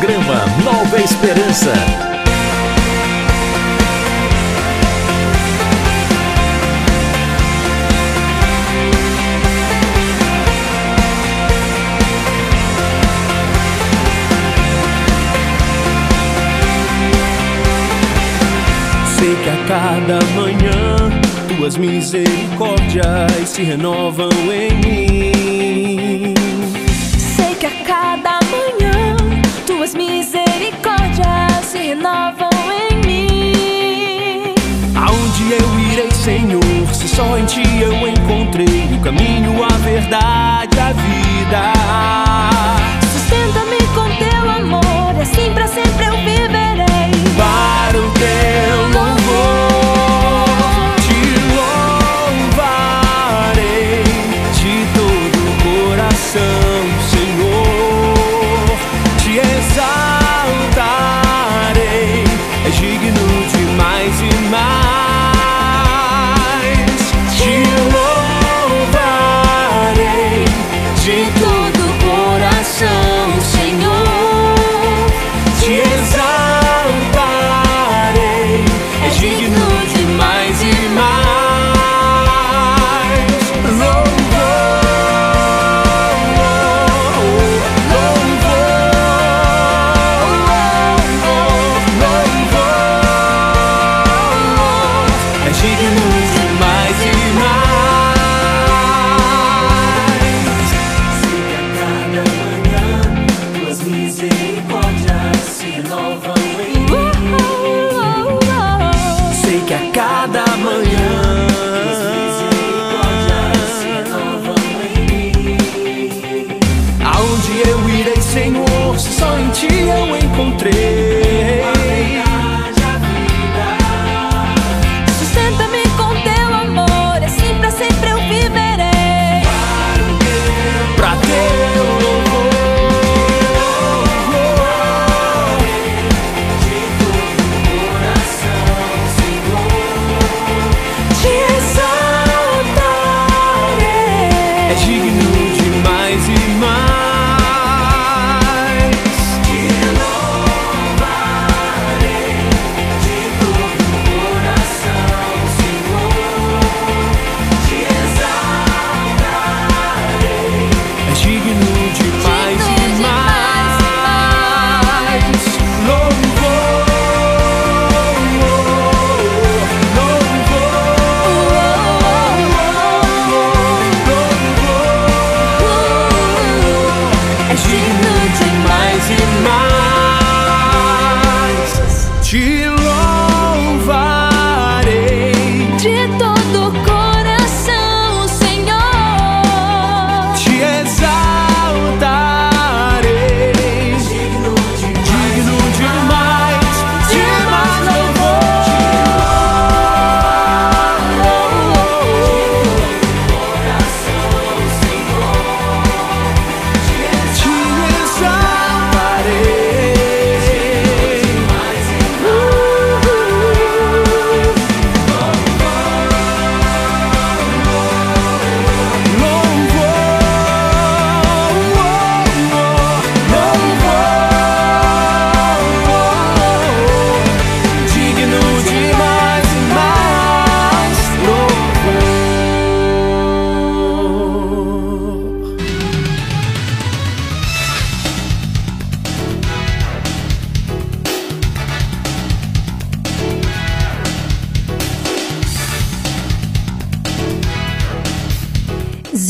Programa Nova Esperança. Sei que a cada manhã tuas misericórdias se renovam em mim tuas misericórdias se renovam em mim. Aonde eu irei, Senhor, se só em ti eu encontrei o caminho, a verdade, a vida? Sustenta-me com teu amor, assim pra sempre eu viverei. Para o teu louvor, te louvarei de todo o coração. my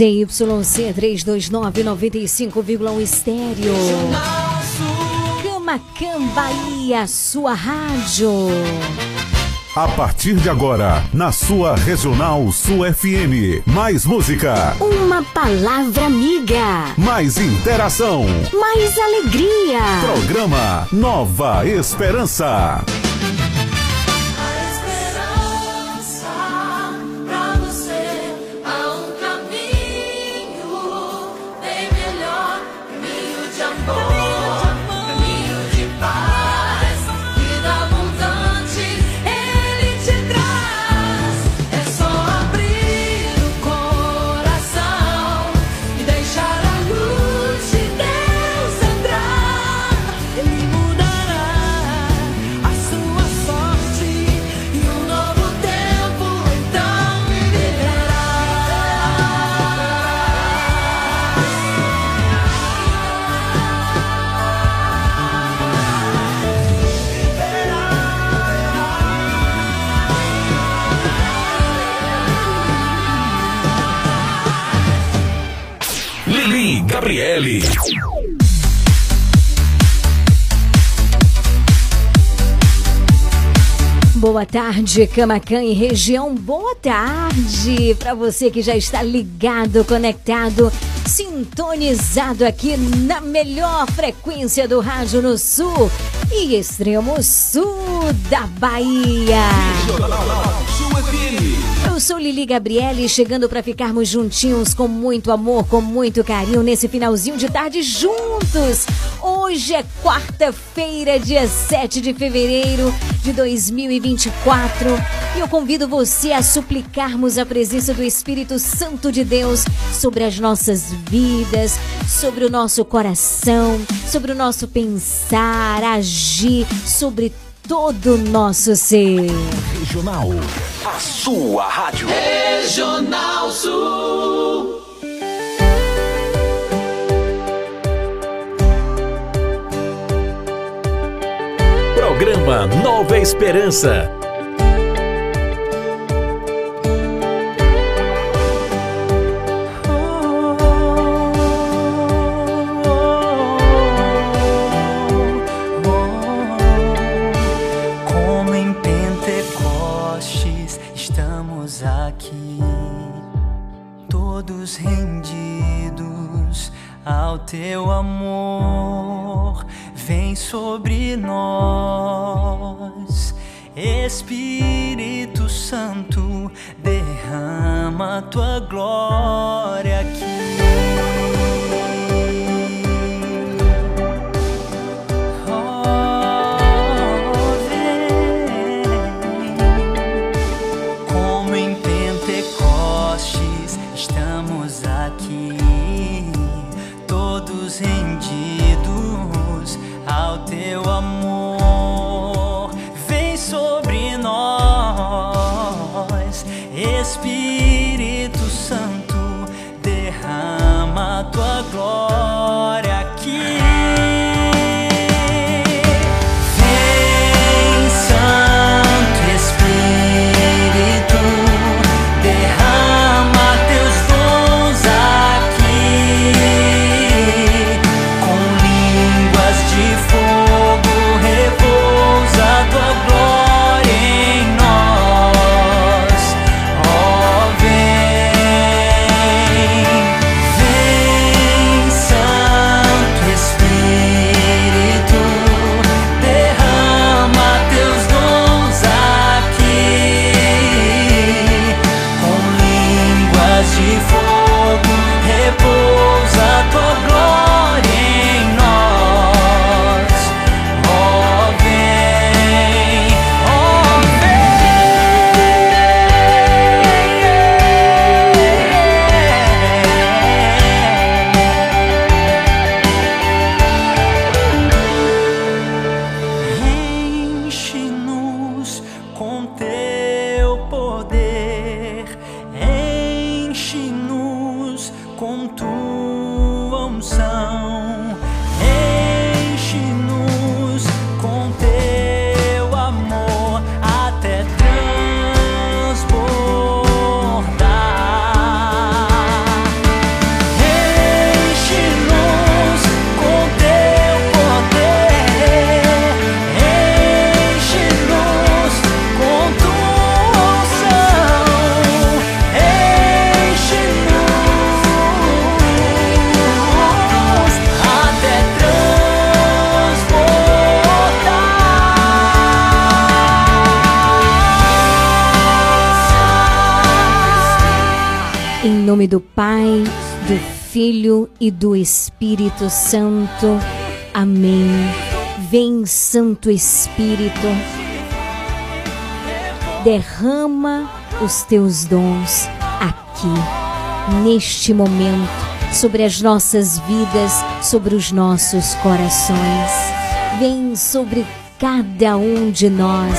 ZYC 329 95,1 estéreo. Camacan Bahia, sua rádio. A partir de agora, na sua Regional sua FM. Mais música. Uma palavra amiga. Mais interação. Mais alegria. Programa Nova Esperança. Boa tarde, Camacan e região. Boa tarde para você que já está ligado, conectado, sintonizado aqui na melhor frequência do rádio no sul e extremo sul da Bahia. Eu sou Lili Gabriele, chegando para ficarmos juntinhos com muito amor, com muito carinho nesse finalzinho de tarde juntos. Hoje é quarta-feira, dia 7 de fevereiro de 2024, e eu convido você a suplicarmos a presença do Espírito Santo de Deus sobre as nossas vidas, sobre o nosso coração, sobre o nosso pensar, agir, sobre todo o nosso ser. Regional. A sua rádio. Regional Sul. Programa Nova Esperança. Todos rendidos ao teu amor. Vem sobre nós, Espírito Santo, derrama tua glória aqui. Teu amor. Do Espírito Santo. Amém. Vem, Santo Espírito, derrama os teus dons aqui, neste momento, sobre as nossas vidas, sobre os nossos corações. Vem sobre cada um de nós.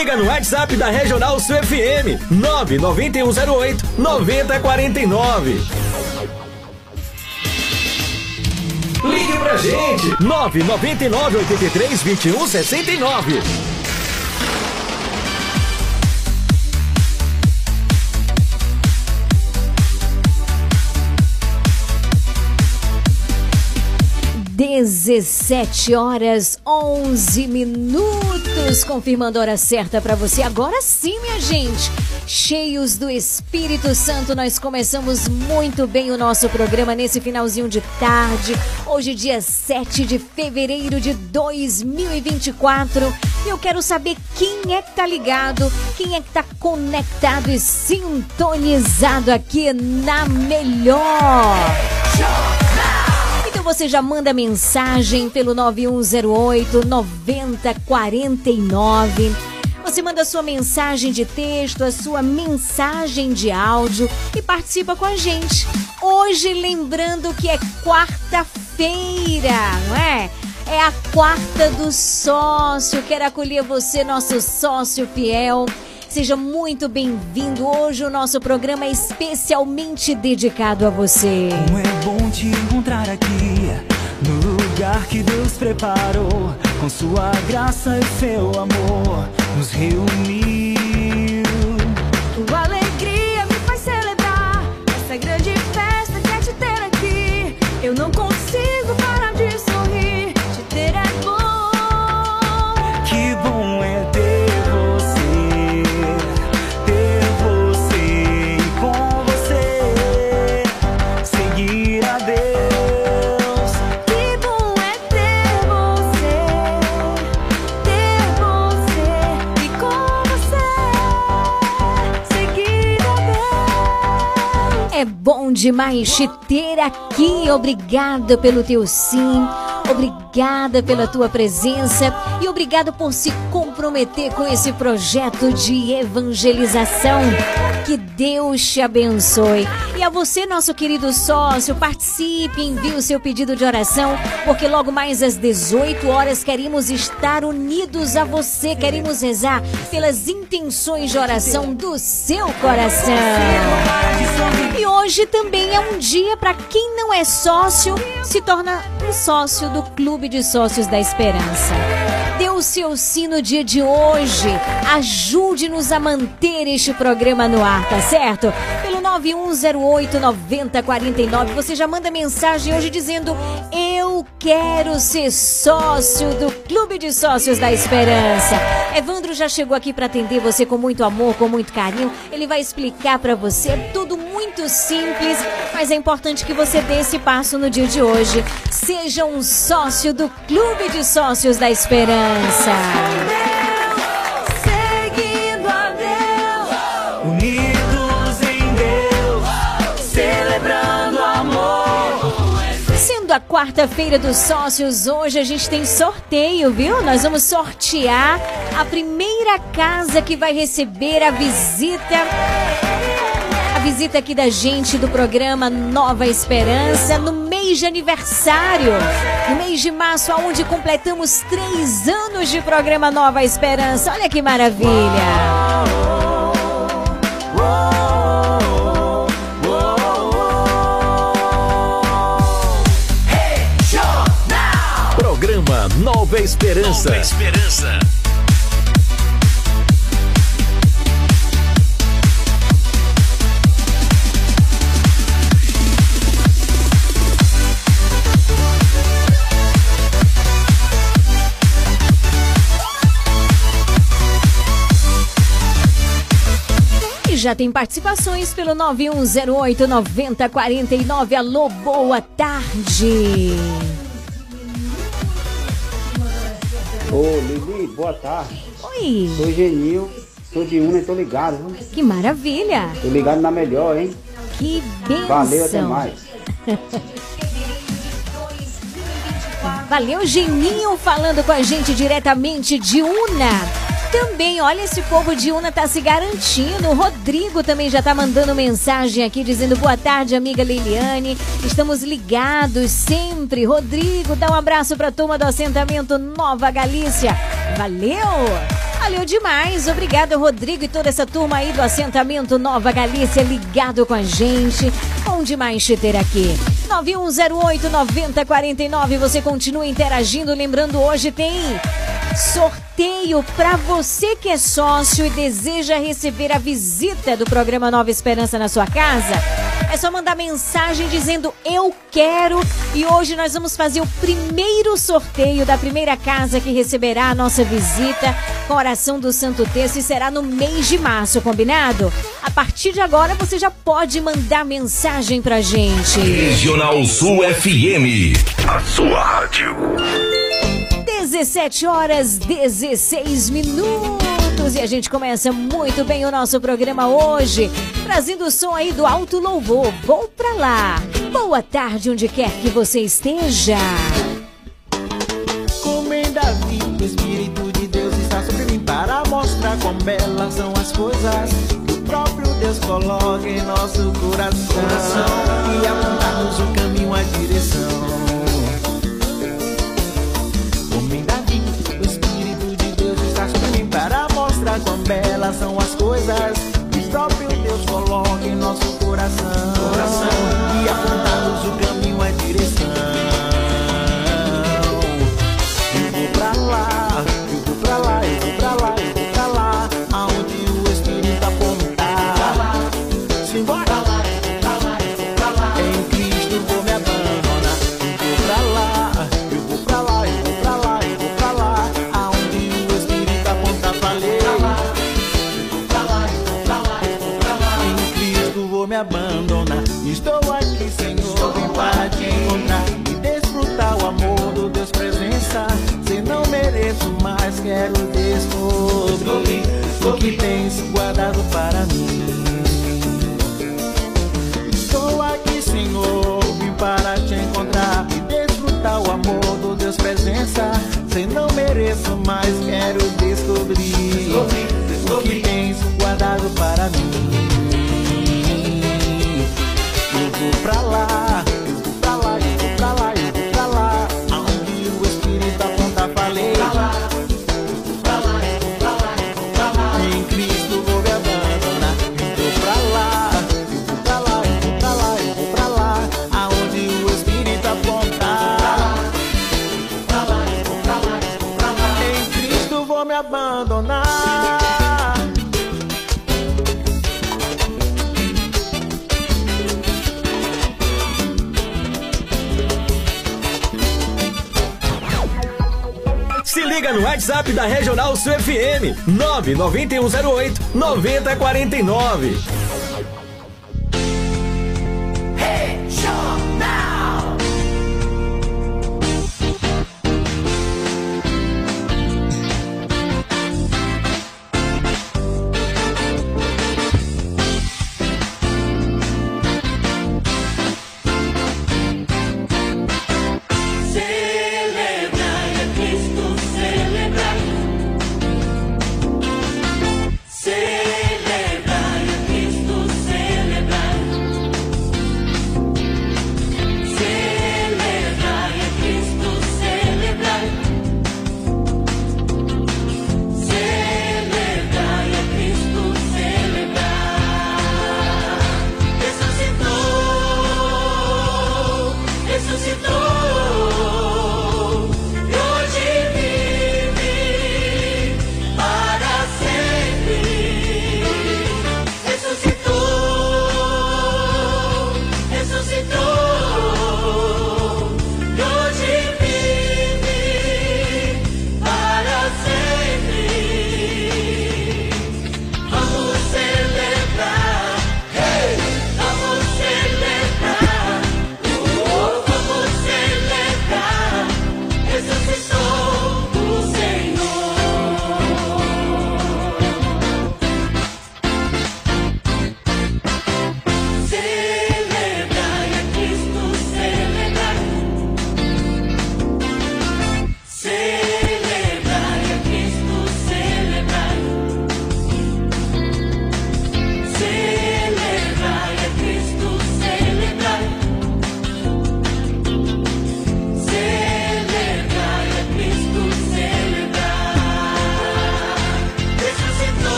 Liga no WhatsApp da Regional Sul FM 99108 9049. Ligue pra gente 999 83 21 69. Dezessete horas onze minutos, confirmando a hora certa para você. Agora sim, minha gente, cheios do Espírito Santo, nós começamos muito bem o nosso programa nesse finalzinho de tarde. Hoje, dia 7 de fevereiro de 2024. E eu quero saber quem é que tá ligado, quem é que tá conectado e sintonizado aqui na melhor. Então você já manda mensagem pelo 9108 9049. Você manda sua mensagem de texto, a sua mensagem de áudio e participa com a gente. Hoje, lembrando que é quarta-feira, não é? É a quarta do sócio. Quero acolher você, nosso sócio fiel. Seja muito bem-vindo. Hoje o nosso programa é especialmente dedicado a você. Como é bom te encontrar aqui, no lugar que Deus preparou, com sua graça e seu amor, nos reuniu. Tua alegria me faz celebrar essa grande festa que é te ter aqui. Eu não consigo demais te ter aqui. Obrigada pelo teu sim. Obrigada pela tua presença e obrigada por se comprometer com esse projeto de evangelização. Que Deus te abençoe. E a você, nosso querido sócio, participe, envie o seu pedido de oração, porque logo mais às 18 horas queremos estar unidos a você, queremos rezar pelas intenções de oração do seu coração. E hoje também é um dia para quem não é sócio se torna um sócio do Clube de Sócios da Esperança. Dê o seu sim no dia de hoje. Ajude-nos a manter este programa no ar, tá certo? Pelo 9108 9049, você já manda mensagem hoje dizendo: Eu quero ser sócio do Clube de Sócios da Esperança. Evandro já chegou aqui para atender você com muito amor, com muito carinho. Ele vai explicar para você tudo muito simples, mas é importante que você dê esse passo no dia de hoje. Seja um sócio do Clube de Sócios da Esperança. Seguindo a Deus. Unidos em Deus, celebrando amor. Sendo a quarta-feira dos sócios, hoje a gente tem sorteio, viu? Nós vamos sortear a primeira casa que vai receber a visita visita aqui da gente do programa Nova Esperança no mês de aniversário. No mês de março, aonde completamos três anos de programa Nova Esperança. Olha que maravilha! Programa Nova Esperança. Nova Esperança. Já tem participações pelo 9108 9049. Alô, boa tarde. Ô, Lili, boa tarde. Oi, Sou Genil, sou de Una e tô ligado, viu? que maravilha. Tô ligado na melhor, hein? Que bênção. Valeu, até mais. Valeu, Geninho, falando com a gente diretamente de Una. Também, olha, esse povo de Una tá se garantindo. O Rodrigo também já tá mandando mensagem aqui dizendo boa tarde, amiga Liliane. Estamos ligados sempre. Rodrigo, dá um abraço pra turma do assentamento Nova Galícia. Valeu! Valeu demais. Obrigada, Rodrigo e toda essa turma aí do assentamento Nova Galícia ligado com a gente. Bom demais te ter aqui. 9108-9049. Você continua interagindo. Lembrando, hoje tem sorteio para você que é sócio e deseja receber a visita do programa Nova Esperança na sua casa. É só mandar mensagem dizendo eu quero e hoje nós vamos fazer o primeiro sorteio da primeira casa que receberá a nossa visita com a oração do Santo Texto e será no mês de março, combinado? A partir de agora você já pode mandar mensagem pra gente. Regional Sul FM. A sua rádio. 17 horas 16 minutos e a gente começa muito bem o nosso programa hoje, trazendo o som aí do Alto Louvor. Vou pra lá. Boa tarde onde quer que você esteja. Como em o Espírito de Deus está sobre mim para mostrar quão belas são as coisas que o próprio Deus coloca em nosso coração, e apontar-nos o caminho, a direção. Para mostrar quão belas são as coisas. Que o próprio Deus coloca em nosso coração, e apontar-nos o caminho, a direção. O que tens guardado para mim. Estou aqui, Senhor, vim para te encontrar e desfrutar o amor do Deus presença. Se não mereço mais, quero descobrir o que tens guardado para mim. Eu vou pra lá, WhatsApp da Regional Sul FM 99108 9049.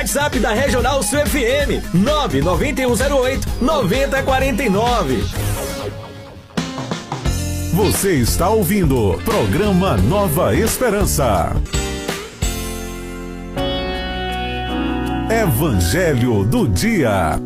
WhatsApp da Regional Sul FM 99108 9049. Você está ouvindo programa Nova Esperança. Evangelho do Dia.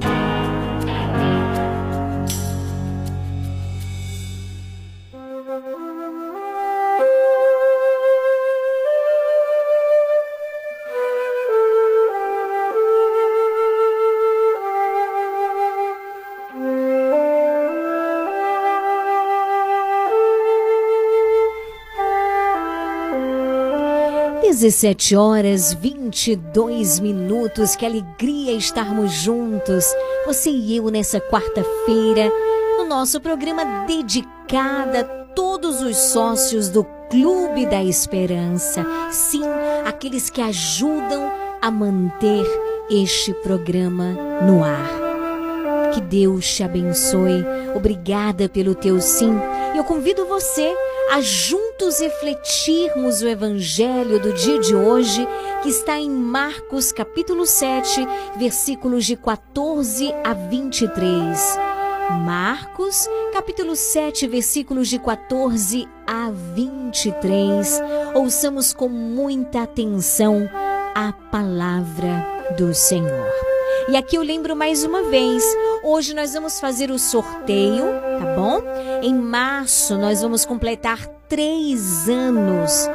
17 horas 22 minutos. Que alegria estarmos juntos, você e eu, nessa quarta-feira, no nosso programa dedicado a todos os sócios do Clube da Esperança. Sim, aqueles que ajudam a manter este programa no ar. Que Deus te abençoe. Obrigada pelo teu sim. Eu convido você a juntos refletirmos o evangelho do dia de hoje, que está em Marcos capítulo 7, versículos de 14 a 23. Marcos, capítulo 7, versículos de 14 a 23. Ouçamos com muita atenção a palavra do Senhor. E aqui eu lembro mais uma vez, hoje nós vamos fazer o sorteio, tá bom? Em março nós vamos completar três anos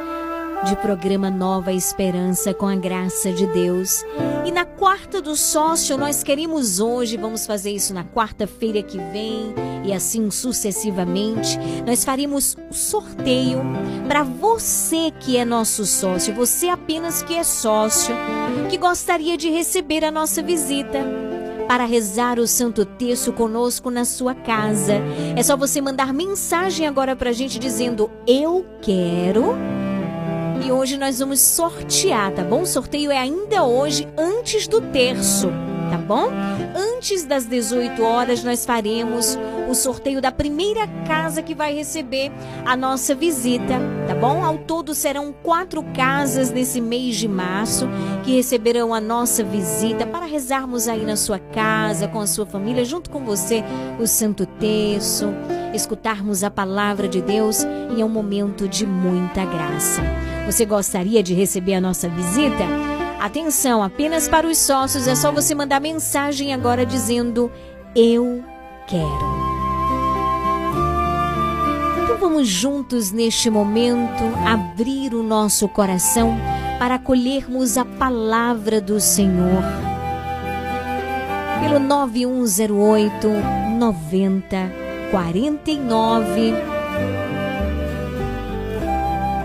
de programa Nova Esperança com a graça de Deus. E na quarta do sócio, nós queremos hoje, vamos fazer isso na quarta-feira que vem e assim sucessivamente, nós faremos o sorteio para você que é nosso sócio, você apenas que é sócio, que gostaria de receber a nossa visita para rezar o Santo Terço conosco na sua casa. É só você mandar mensagem agora para a gente dizendo: Eu quero e hoje nós vamos sortear, tá bom? O sorteio é ainda hoje, antes do terço, tá bom? Antes das 18 horas, nós faremos o sorteio da primeira casa que vai receber a nossa visita, tá bom? Ao todo serão quatro casas nesse mês de março que receberão a nossa visita para rezarmos aí na sua casa, com a sua família, junto com você, o Santo Terço, escutarmos a palavra de Deus e é um momento de muita graça. Você gostaria de receber a nossa visita? Atenção, apenas para os sócios é só você mandar mensagem agora dizendo eu quero. Então vamos juntos neste momento abrir o nosso coração para acolhermos a palavra do Senhor. Pelo 9108 9049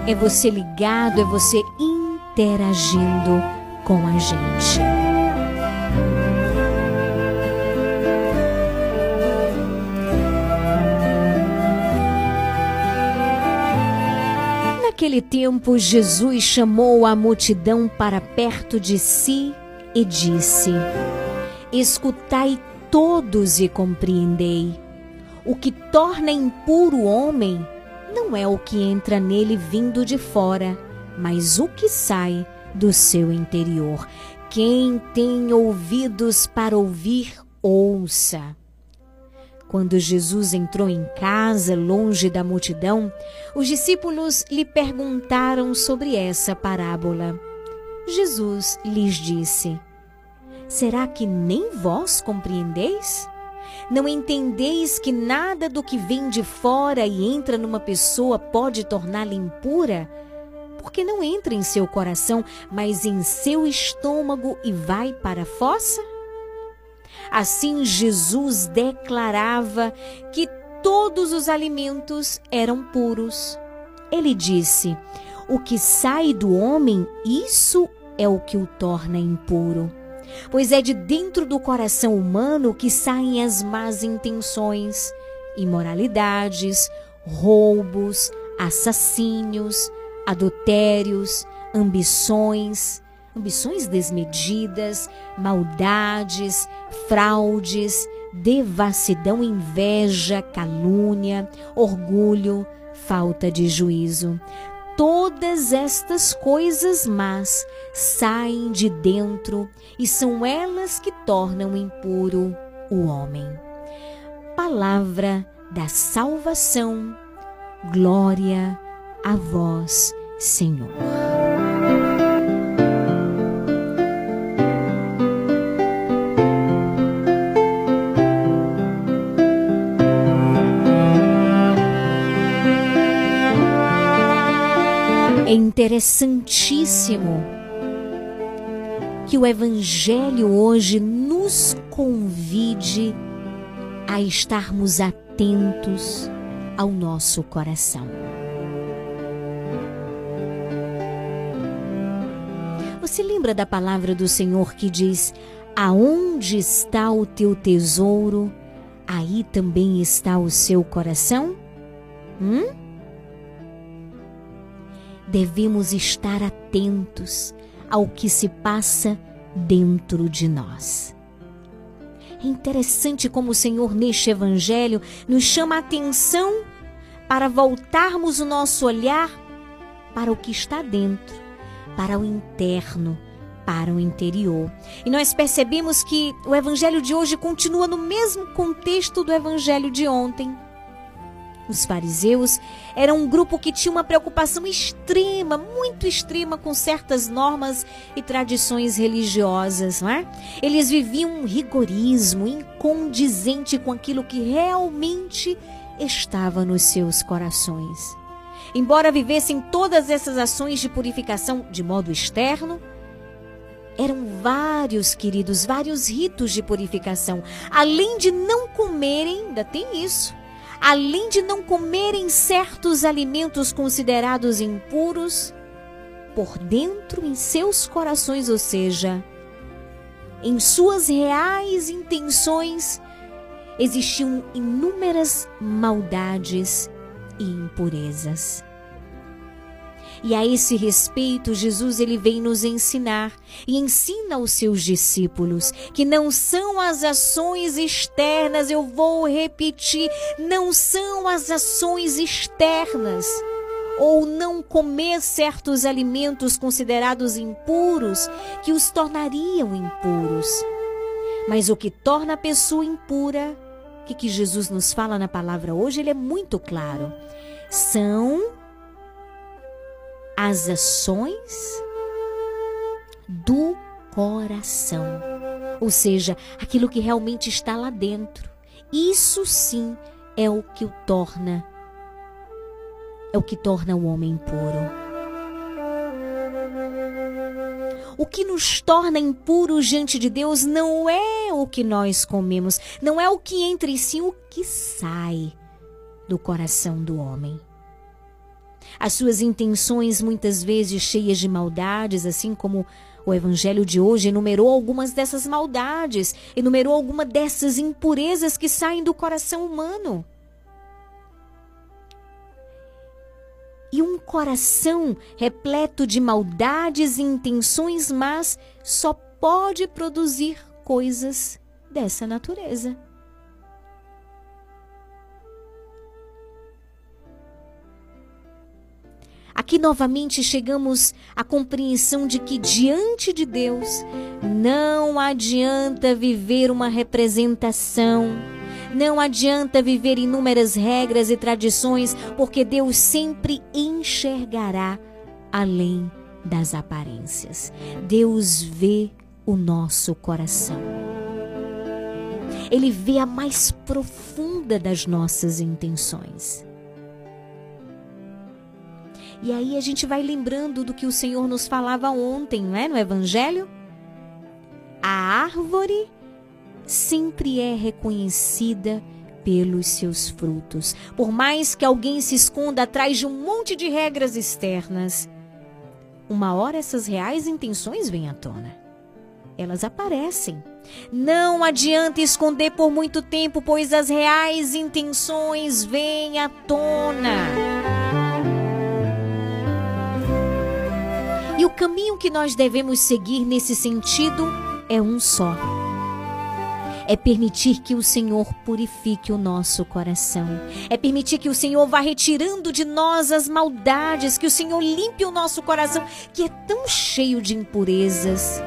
é você ligado, é você interagindo com a gente. Naquele tempo, Jesus chamou a multidão para perto de si e disse: Escutai todos e compreendei. O que torna impuro o homem não é o que entra nele vindo de fora, mas o que sai do seu interior. Quem tem ouvidos para ouvir, ouça. Quando Jesus entrou em casa, longe da multidão, os discípulos lhe perguntaram sobre essa parábola. Jesus lhes disse: Será que nem vós compreendeis? Não entendeis que nada do que vem de fora e entra numa pessoa pode torná-la impura? Porque não entra em seu coração, mas em seu estômago e vai para a fossa? Assim Jesus declarava que todos os alimentos eram puros. Ele disse: O que sai do homem, isso é o que o torna impuro pois é de dentro do coração humano que saem as más intenções, imoralidades, roubos, assassínios, adultérios, ambições, ambições desmedidas, maldades, fraudes, devassidão, inveja, calúnia, orgulho, falta de juízo. todas estas coisas más saem de dentro e são elas que tornam impuro o homem. Palavra da salvação, glória a vós, Senhor. É interessantíssimo que o Evangelho hoje nos convide a estarmos atentos ao nosso coração. Você lembra da palavra do Senhor que diz: Aonde está o teu tesouro, aí também está o seu coração? Hum? Devemos estar atentos ao que se passa dentro de nós. É interessante como o Senhor, neste Evangelho, nos chama a atenção para voltarmos o nosso olhar para o que está dentro, para o interno, para o interior. E nós percebemos que o Evangelho de hoje continua no mesmo contexto do Evangelho de ontem. Os fariseus eram um grupo que tinha uma preocupação extrema, muito extrema com certas normas e tradições religiosas, não é? Eles viviam um rigorismo incondizente com aquilo que realmente estava nos seus corações. Embora vivessem todas essas ações de purificação de modo externo, eram vários, queridos, vários ritos de purificação. Além de não comerem, ainda tem isso além de não comerem certos alimentos considerados impuros, por dentro em seus corações, ou seja, em suas reais intenções, existiam inúmeras maldades e impurezas. E a esse respeito, Jesus ele vem nos ensinar e ensina aos seus discípulos que não são as ações externas, eu vou repetir, não são as ações externas ou não comer certos alimentos considerados impuros que os tornariam impuros. Mas o que torna a pessoa impura, que, que Jesus nos fala na palavra hoje, ele é muito claro. São as ações do coração. Ou seja, aquilo que realmente está lá dentro. Isso sim é o que o torna é o que torna o homem puro. O que nos torna impuros diante de Deus não é o que nós comemos, não é o que entra em si, o que sai do coração do homem. As suas intenções, muitas vezes cheias de maldades, assim como o evangelho de hoje enumerou algumas dessas maldades, enumerou alguma dessas impurezas que saem do coração humano. E um coração repleto de maldades e intenções más só pode produzir coisas dessa natureza. Aqui novamente chegamos à compreensão de que diante de Deus não adianta viver uma representação, não adianta viver inúmeras regras e tradições, porque Deus sempre enxergará além das aparências. Deus vê o nosso coração. Ele vê a mais profunda das nossas intenções. E aí a gente vai lembrando do que o Senhor nos falava ontem, não é? No Evangelho. A árvore sempre é reconhecida pelos seus frutos. Por mais que alguém se esconda atrás de um monte de regras externas, uma hora essas reais intenções vêm à tona. Elas aparecem. Não adianta esconder por muito tempo, pois as reais intenções vêm à tona. Caminho que nós devemos seguir nesse sentido é um só. é permitir que o Senhor purifique o nosso coração. É permitir que o Senhor vá retirando de nós as maldades, que o Senhor limpe o nosso coração, que é tão cheio de impurezas,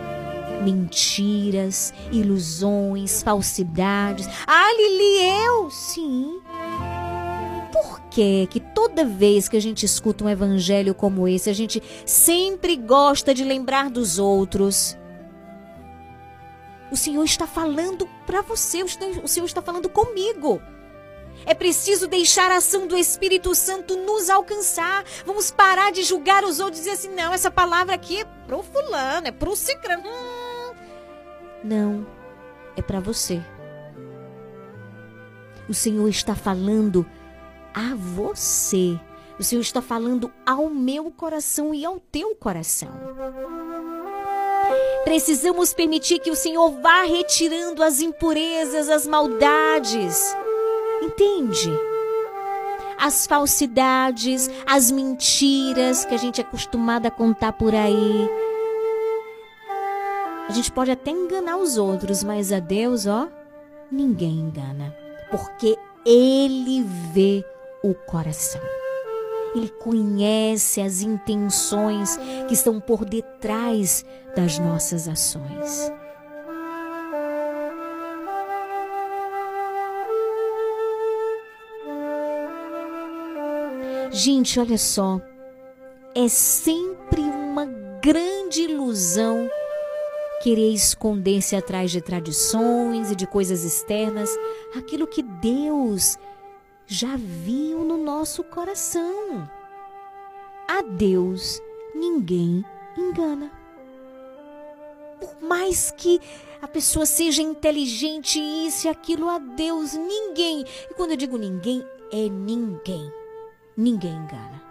mentiras, ilusões, falsidades. Ah, Lili, eu? Sim. Por que que toda vez que a gente escuta um evangelho como esse, a gente sempre gosta de lembrar dos outros? O Senhor está falando para você, o Senhor está falando comigo. É preciso deixar a ação do Espírito Santo nos alcançar. Vamos parar de julgar os outros e dizer assim: não, essa palavra aqui é pro fulano, é pro cicrano. Hum. Não, é para você. O Senhor está falando a você. O Senhor está falando ao meu coração e ao teu coração. Precisamos permitir que o Senhor vá retirando as impurezas, as maldades. Entende? As falsidades, as mentiras que a gente é acostumado a contar por aí. A gente pode até enganar os outros, mas a Deus, ó, ninguém engana. Porque Ele vê o coração. Ele conhece as intenções que estão por detrás das nossas ações. Gente, olha só, é sempre uma grande ilusão querer esconder-se atrás de tradições e de coisas externas, aquilo que Deus já viu no nosso coração. A Deus ninguém engana. Por mais que a pessoa seja inteligente, isso e aquilo, a Deus ninguém. E quando eu digo ninguém, é ninguém. Ninguém engana.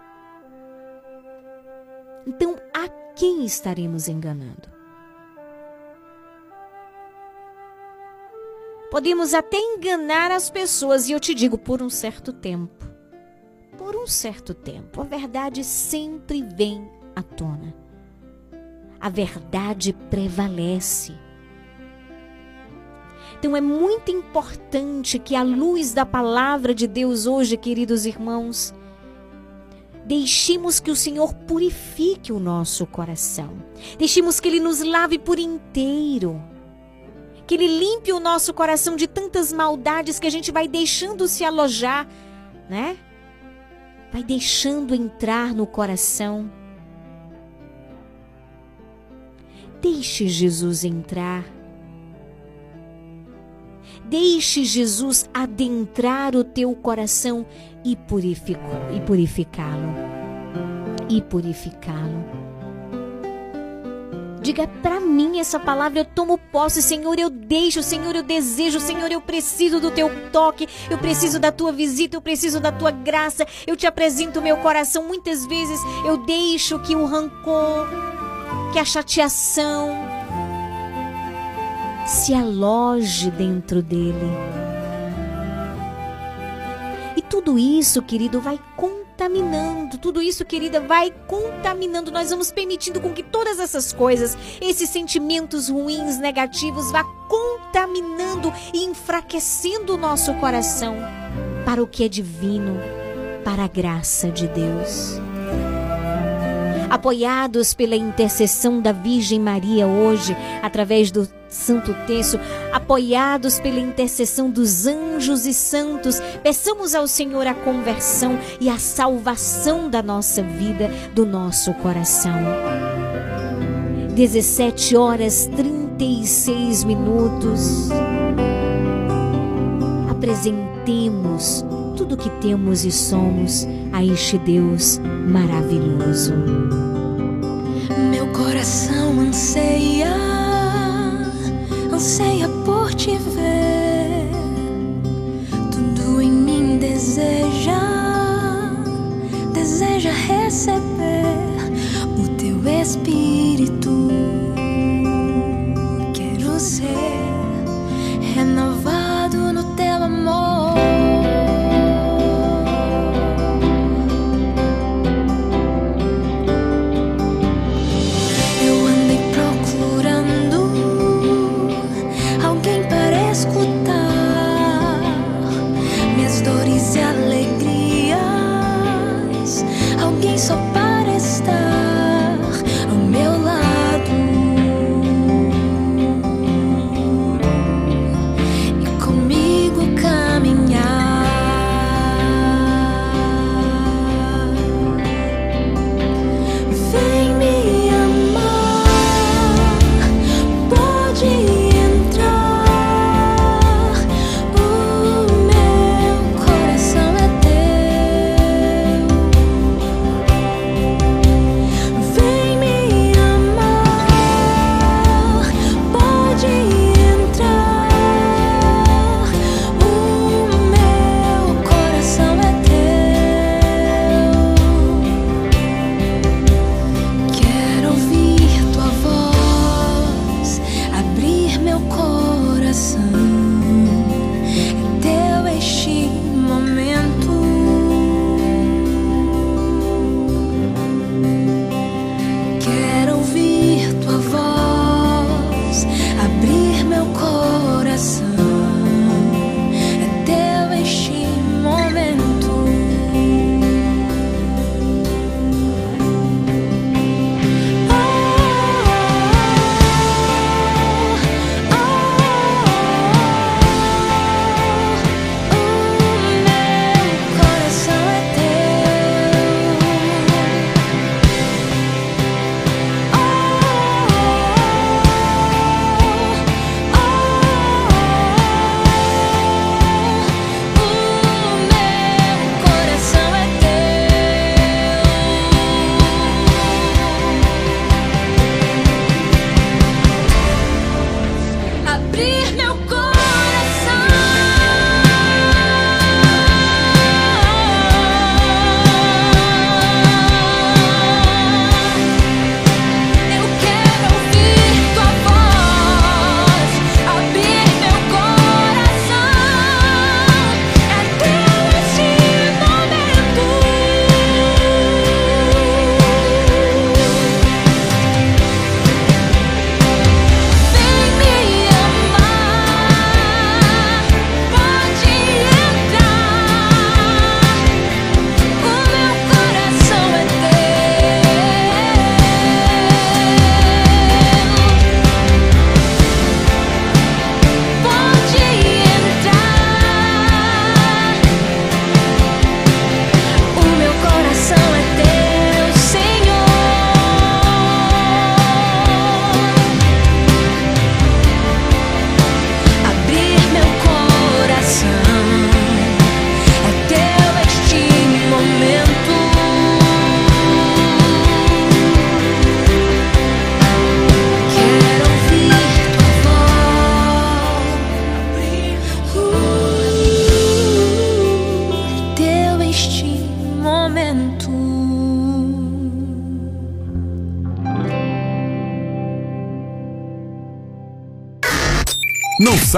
Então, a quem estaremos enganando? Podemos até enganar as pessoas, e eu te digo, por um certo tempo. Por um certo tempo. A verdade sempre vem à tona. A verdade prevalece. Então é muito importante que, à luz da palavra de Deus hoje, queridos irmãos, deixemos que o Senhor purifique o nosso coração. Deixemos que Ele nos lave por inteiro que Ele limpe o nosso coração de tantas maldades que a gente vai deixando se alojar, né? Vai deixando entrar no coração. Deixe Jesus entrar. Deixe Jesus adentrar o teu coração e purificá-lo. E purificá-lo. E purificá-lo. Diga para mim essa palavra, eu tomo posse, Senhor, eu deixo, Senhor, eu desejo, Senhor, eu preciso do teu toque, eu preciso da tua visita, eu preciso da tua graça. Eu te apresento o meu coração. Muitas vezes eu deixo que o rancor, que a chateação se aloje dentro dele. E tudo isso, querido, vai com contaminando. Tudo isso, querida, vai contaminando. Nós vamos permitindo com que todas essas coisas, esses sentimentos ruins, negativos, vá contaminando e enfraquecendo o nosso coração para o que é divino, para a graça de Deus. Apoiados pela intercessão da Virgem Maria hoje, através do Santo Terço, apoiados pela intercessão dos anjos e santos, peçamos ao Senhor a conversão e a salvação da nossa vida, do nosso coração. 17 horas 36 minutos. Apresentemos tudo que temos e somos a este Deus maravilhoso. Meu coração anseia anseia por te ver. Tudo em mim deseja, deseja receber o teu espírito. Quero ser renovado no teu amor.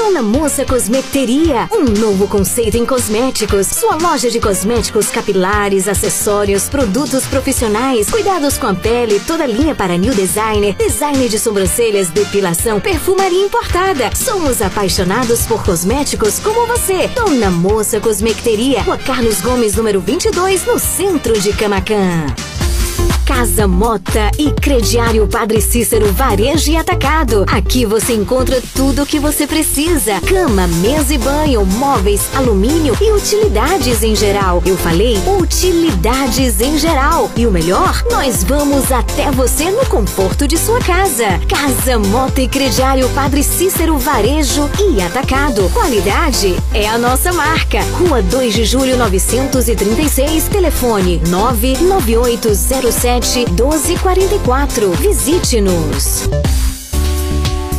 Dona Moça Cosmeteria, um novo conceito em cosméticos. Sua loja de cosméticos capilares, acessórios, produtos profissionais, cuidados com a pele, toda linha para new designer, design de sobrancelhas, depilação, perfumaria importada. Somos apaixonados por cosméticos como você. Dona Moça Cosmeteria, Rua Carlos Gomes, número 22, no centro de Camacan. Casa Mota e Crediário Padre Cícero Varejo e Atacado. Aqui você encontra tudo o que você precisa: cama, mesa e banho, móveis, alumínio e utilidades em geral. Eu falei utilidades em geral. E o melhor, nós vamos até você no conforto de sua casa. Casa Mota e Crediário Padre Cícero Varejo e Atacado. Qualidade é a nossa marca. Rua 2 de Julho 936, telefone 99807 1244. Visite-nos.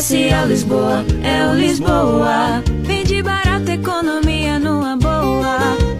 Comercial Lisboa, é o Lisboa. Vende barato, economia.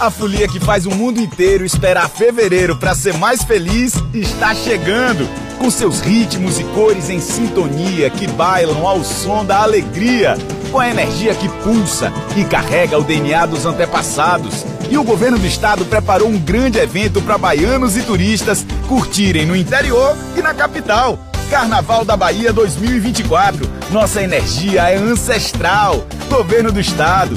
A folia que faz o mundo inteiro esperar fevereiro para ser mais feliz está chegando. Com seus ritmos e cores em sintonia que bailam ao som da alegria. Com a energia que pulsa e carrega o DNA dos antepassados. E o governo do estado preparou um grande evento para baianos e turistas curtirem no interior e na capital. Carnaval da Bahia 2024. Nossa energia é ancestral. Governo do estado.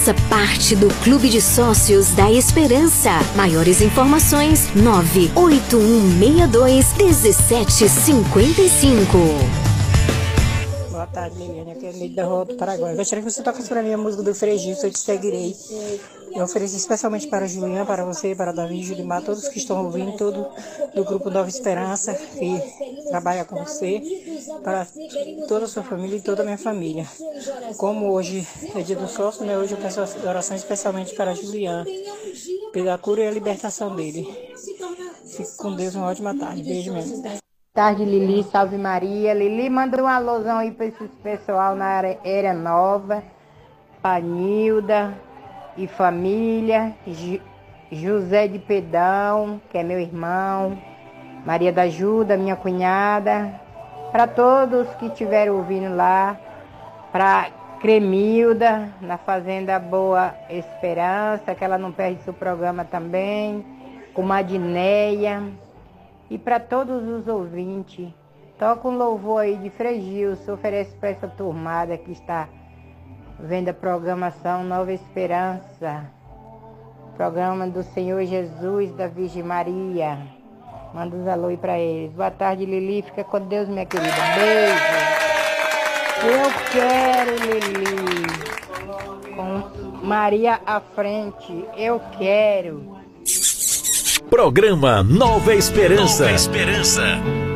Faça parte do Clube de Sócios da Esperança. Maiores informações: 98162 1755. Boa tarde, Liliane. Aqui é Neide da do Paraguai. Gostaria que você tocasse para mim a música do Frejista, Eu Te Seguirei. Eu ofereço especialmente para Juliana, para você, para Davi, Julimar, todos que estão ouvindo, todo do Grupo Nova Esperança, que trabalha com você, para toda a sua família e toda a minha família. Como hoje é dia do sócio, né? hoje eu peço oração especialmente para Juliana, pela cura e a libertação dele. Fique com Deus, uma ótima tarde. Beijo mesmo. tarde, Lili. Salve Maria. Lili, manda um alôzão aí para esse pessoal na área Era Nova, Panilda e família, Ju- José de Pedão, que é meu irmão, Maria da Ajuda, minha cunhada, para todos que estiveram ouvindo lá, para Cremilda, na Fazenda Boa Esperança, que ela não perde seu programa também, com Madineia. E para todos os ouvintes, toca um louvor aí de Fregilson, oferece para essa turmada que está vendo a programação Nova Esperança. Programa do Senhor Jesus, da Virgem Maria. Manda uns alô aí para eles. Boa tarde, Lili. Fica com Deus, minha querida. Beijo. Eu quero, Lili. Com Maria à frente. Eu quero. Programa Nova Esperança. Nova Esperança.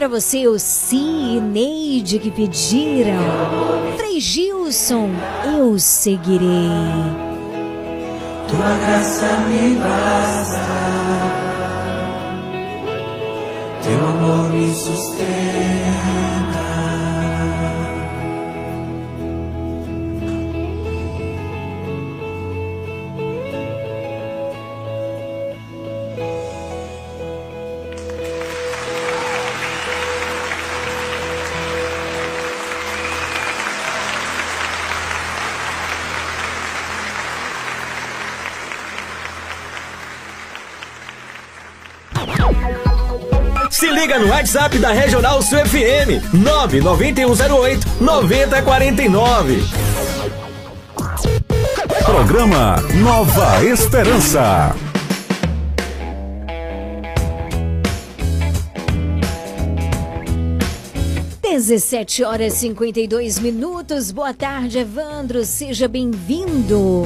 para você o Sim e Neide que pediram. Frei Gilson, eu seguirei. Tua graça me basta, teu amor me sustenta. WhatsApp da Regional Sul FM 99108 9049. Programa Nova Esperança. Dezessete horas cinquenta e dois minutos. Boa tarde, Evandro. Seja bem-vindo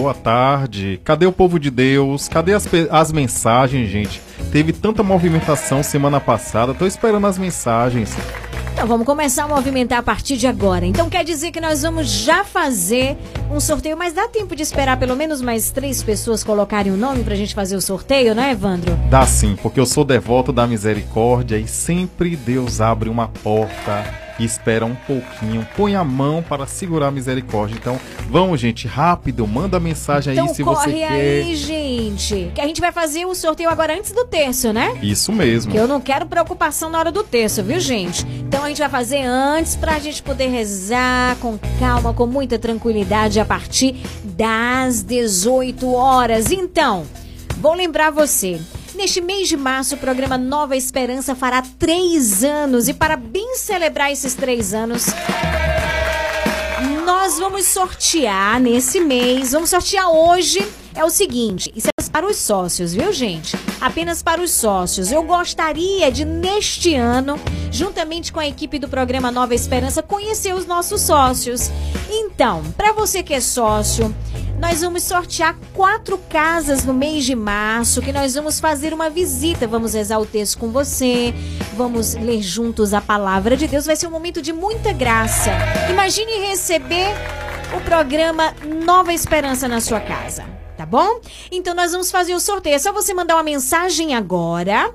boa tarde. Cadê o povo de Deus? Cadê as, as mensagens, gente? Teve tanta movimentação semana passada, tô esperando as mensagens. Então vamos começar a movimentar a partir de agora. Então quer dizer que nós vamos já fazer um sorteio, mas dá tempo de esperar pelo menos mais três pessoas colocarem o nome pra gente fazer o sorteio, não é, Evandro? Dá sim, porque eu sou devoto da misericórdia e sempre Deus abre uma porta e espera um pouquinho, põe a mão para segurar a misericórdia. Então, vamos, gente, rápido, manda mensagem Então aí se corre você quer. aí, gente. Que a gente vai fazer o sorteio agora antes do terço, né? Isso mesmo. Que eu não quero preocupação na hora do terço, viu, gente? Então a gente vai fazer antes pra gente poder rezar com calma, com muita tranquilidade a partir das 18 horas. Então, vou lembrar você. Neste mês de março, o programa Nova Esperança fará três anos. E para bem celebrar esses três anos, nós vamos sortear nesse mês. Vamos sortear hoje. É o seguinte, isso é para os sócios, viu, gente? Apenas para os sócios. Eu gostaria de, neste ano, juntamente com a equipe do programa Nova Esperança, conhecer os nossos sócios. Então, para você que é sócio, nós vamos sortear quatro casas no mês de março, que nós vamos fazer uma visita. Vamos rezar o texto com você, vamos ler juntos a palavra de Deus. Vai ser um momento de muita graça. Imagine receber o programa Nova Esperança na sua casa, tá bom? Então nós vamos fazer o sorteio. É só você mandar uma mensagem agora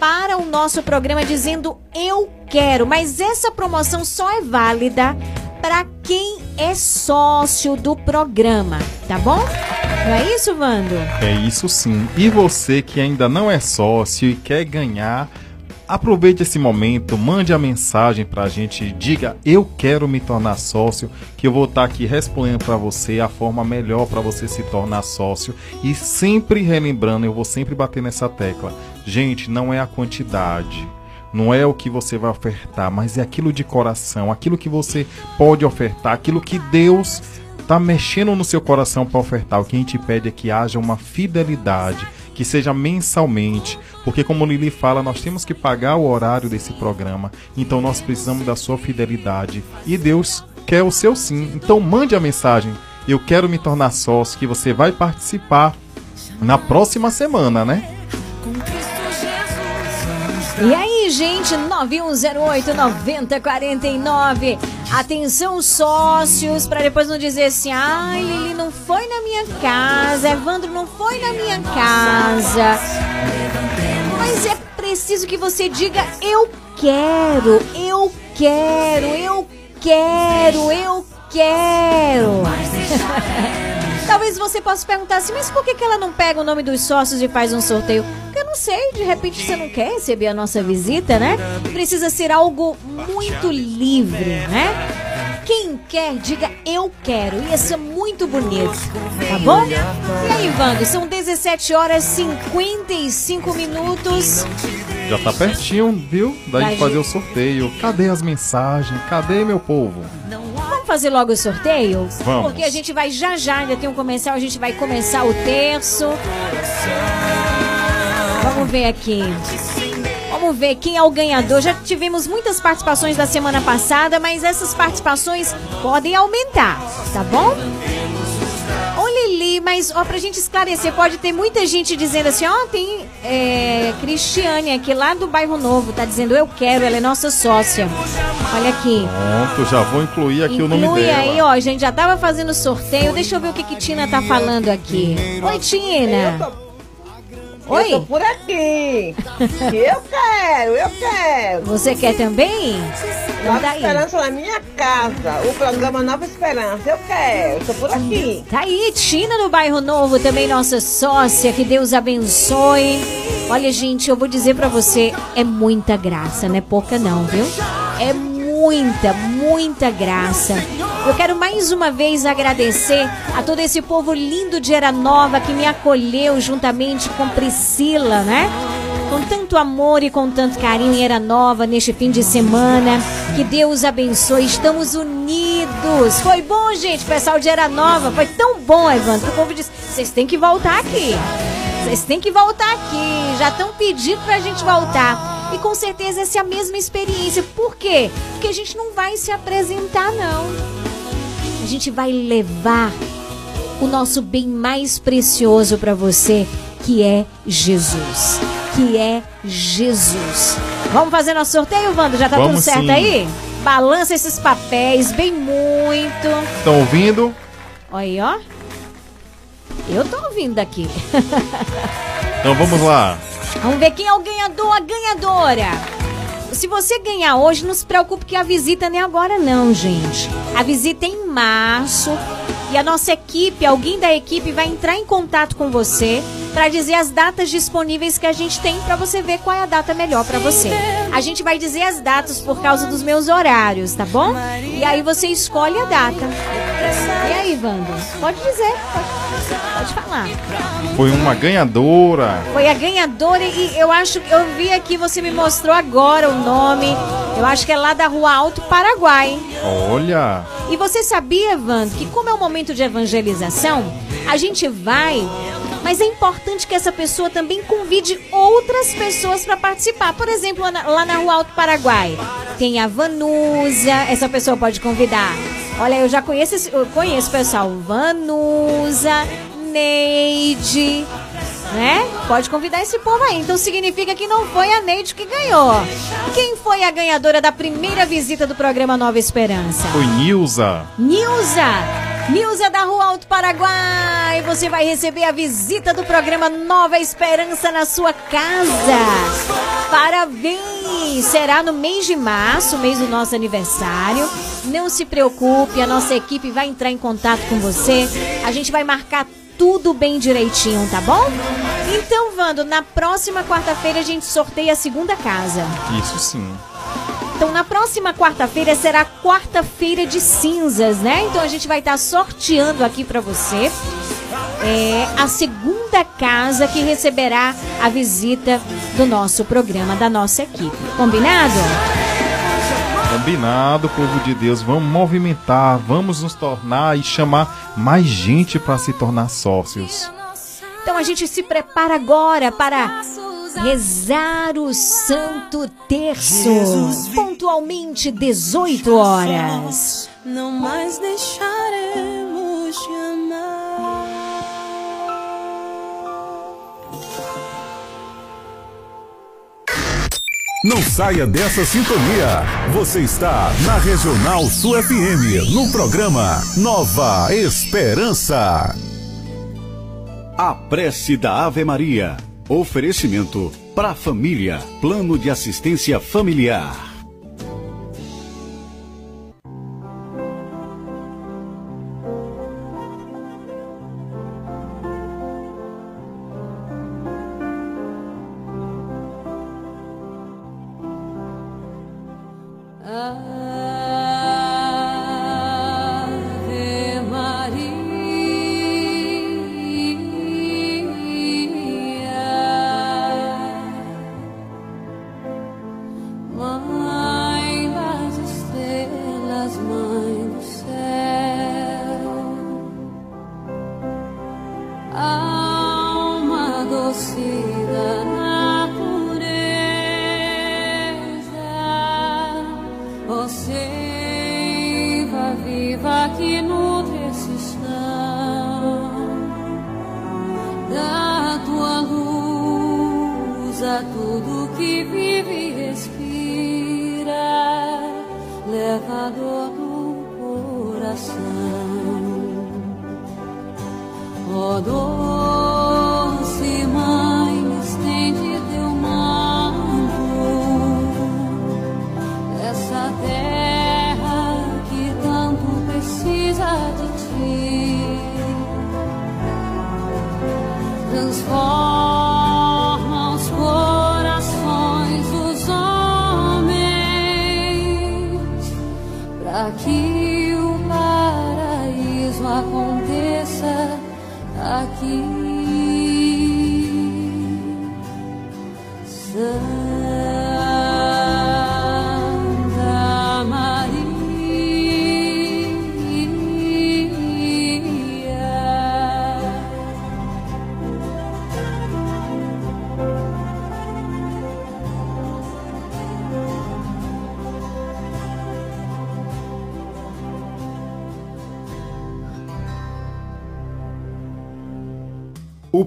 para o nosso programa dizendo eu quero, mas essa promoção só é válida para quem é sócio do programa, tá bom? Não é isso, Vando? É isso sim. E você que ainda não é sócio e quer ganhar, aproveite esse momento, mande a mensagem pra gente, diga eu quero me tornar sócio, que eu vou estar aqui respondendo pra você a forma melhor para você se tornar sócio e sempre relembrando, eu vou sempre bater nessa tecla. Gente, não é a quantidade. Não é o que você vai ofertar, mas é aquilo de coração, aquilo que você pode ofertar, aquilo que Deus está mexendo no seu coração para ofertar. O que a gente pede é que haja uma fidelidade, que seja mensalmente, porque como Lili fala, nós temos que pagar o horário desse programa, então nós precisamos da sua fidelidade e Deus quer o seu sim. Então mande a mensagem. Eu quero me tornar sócio, que você vai participar na próxima semana, né? E aí, gente, 9108-9049. Atenção, sócios, para depois não dizer assim: ai, Lili não foi na minha casa, Evandro não foi na minha casa. Mas é preciso que você diga: eu quero, eu quero, eu quero, eu quero. Talvez você possa perguntar assim, mas por que, que ela não pega o nome dos sócios e faz um sorteio? Porque eu não sei, de repente você não quer receber a nossa visita, né? Precisa ser algo muito livre, né? Quem quer, diga eu quero. Ia ser muito bonito, tá bom? E aí, Wanda, são 17 horas e 55 minutos. Já tá pertinho, viu? Da gente fazer o sorteio. Cadê as mensagens? Cadê meu povo? Vamos fazer logo o sorteio? Vamos. Porque a gente vai já já, ainda tem um comercial, a gente vai começar o terço. Vamos ver aqui. Vamos ver quem é o ganhador. Já tivemos muitas participações da semana passada, mas essas participações podem aumentar, tá bom? Mas ó, pra gente esclarecer, pode ter muita gente dizendo assim, ó, tem é, Cristiane aqui lá do bairro Novo, tá dizendo eu quero, ela é nossa sócia. Olha aqui. Pronto, já vou incluir aqui o nome Inclui dela. aí, ó, a gente já tava fazendo sorteio. Deixa eu ver o que que Tina tá falando aqui. Oi, Tina. Oi. Eu tô por aqui. eu quero, eu quero. Você quer também? Nova tá. Esperança na minha casa. O programa Nova Esperança. Eu quero. Tô por aqui. Tá aí, Tina do Bairro Novo, também nossa sócia, que Deus abençoe. Olha, gente, eu vou dizer pra você, é muita graça, não é pouca não, viu? É muita, muita graça. Eu quero mais uma vez agradecer a todo esse povo lindo de Era Nova que me acolheu juntamente com Priscila, né? Com tanto amor e com tanto carinho em Era Nova neste fim de semana. Que Deus abençoe. Estamos unidos. Foi bom, gente, pessoal de Era Nova. Foi tão bom, Evandro. O povo disse: vocês têm que voltar aqui. Vocês têm que voltar aqui. Já estão pedindo pra gente voltar. E com certeza essa é a mesma experiência. Por quê? Porque a gente não vai se apresentar, não. A gente vai levar o nosso bem mais precioso para você, que é Jesus. que é Jesus. Vamos fazer nosso sorteio, Wanda? Já tá tudo Vamos certo sim. aí? Balança esses papéis bem muito. Estão ouvindo? Olha aí, ó. Eu tô ouvindo daqui. Então vamos lá. Vamos ver quem é o ganhador, a ganhadora. Se você ganhar hoje, não se preocupe que a visita nem agora não, gente. A visita é em março e a nossa equipe, alguém da equipe vai entrar em contato com você para dizer as datas disponíveis que a gente tem para você ver qual é a data melhor para você. A gente vai dizer as datas por causa dos meus horários, tá bom? E aí você escolhe a data. E aí, Wanda? Pode dizer, pode, pode falar. Foi uma ganhadora. Foi a ganhadora e eu acho que eu vi aqui, você me mostrou agora o nome. Eu acho que é lá da Rua Alto Paraguai. Olha. E você sabia, Vando, que como é o momento de evangelização, a gente vai, mas é importante que essa pessoa também convide outras pessoas para participar. Por exemplo, lá na, Rua Alto Paraguai, tem a Vanusa, essa pessoa pode convidar. Olha, eu já conheço, eu conheço pessoal, Vanusa, Neide, né? Pode convidar esse povo aí. Então significa que não foi a Neide que ganhou. Quem foi a ganhadora da primeira visita do programa Nova Esperança? Foi Nilza. Nilza! Nilza da Rua Alto Paraguai! Você vai receber a visita do programa Nova Esperança na sua casa! Parabéns! Será no mês de março, mês do nosso aniversário. Não se preocupe, a nossa equipe vai entrar em contato com você. A gente vai marcar tudo bem direitinho, tá bom? Então, Vando, na próxima quarta-feira a gente sorteia a segunda casa. Isso sim. Então, na próxima quarta-feira será quarta-feira de cinzas, né? Então, a gente vai estar sorteando aqui para você é, a segunda casa que receberá a visita do nosso programa, da nossa equipe. Combinado? Combinado, povo de Deus. Vamos movimentar, vamos nos tornar e chamar mais gente para se tornar sócios. Então, a gente se prepara agora para rezar o Santo Terço. Pontualmente, 18 horas. Não mais deixaremos de amar. Não saia dessa sintonia. Você está na Regional Sul FM, no programa Nova Esperança. A prece da Ave Maria. Oferecimento para a família. Plano de assistência familiar.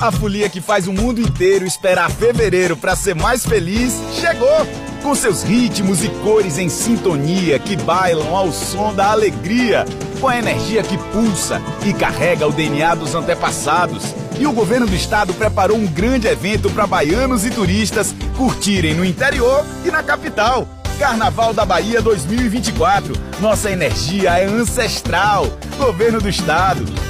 A folia que faz o mundo inteiro esperar fevereiro para ser mais feliz chegou! Com seus ritmos e cores em sintonia que bailam ao som da alegria, com a energia que pulsa e carrega o DNA dos antepassados. E o governo do estado preparou um grande evento para baianos e turistas curtirem no interior e na capital. Carnaval da Bahia 2024. Nossa energia é ancestral. Governo do estado.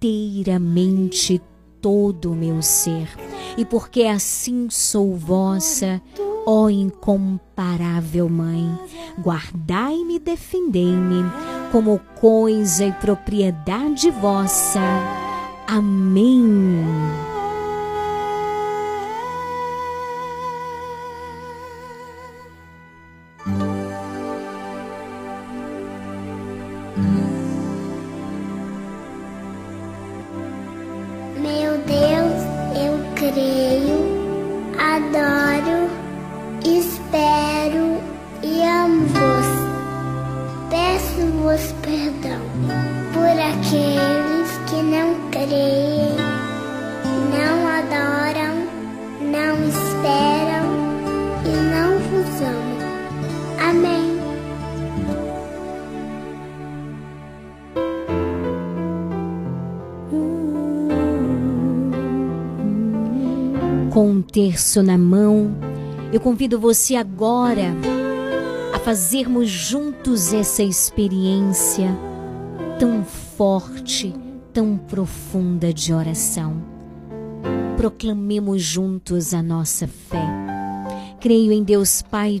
inteiramente todo o meu ser. E porque assim sou vossa, ó incomparável Mãe, guardai-me e defendei-me como coisa e propriedade vossa. Amém. Terço na mão, eu convido você agora a fazermos juntos essa experiência tão forte, tão profunda de oração. Proclamemos juntos a nossa fé. Creio em Deus Pai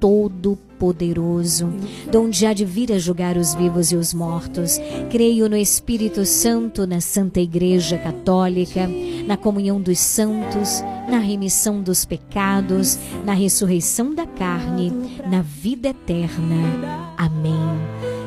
Todo-Poderoso, donde há de vir a julgar os vivos e os mortos. Creio no Espírito Santo, na Santa Igreja Católica, na comunhão dos santos, na remissão dos pecados, na ressurreição da carne, na vida eterna. Amém.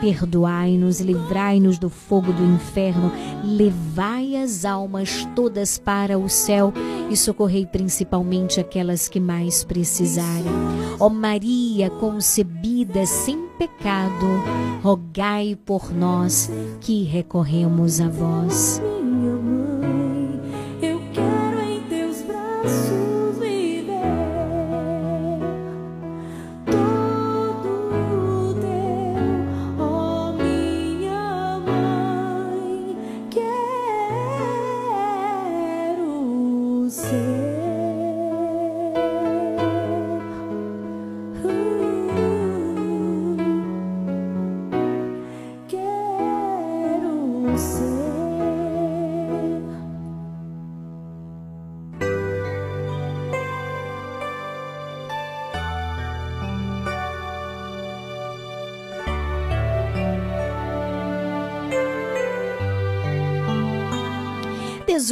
perdoai-nos, livrai-nos do fogo do inferno, levai as almas todas para o céu e socorrei principalmente aquelas que mais precisarem. Ó Maria concebida sem pecado, rogai por nós que recorremos a vós.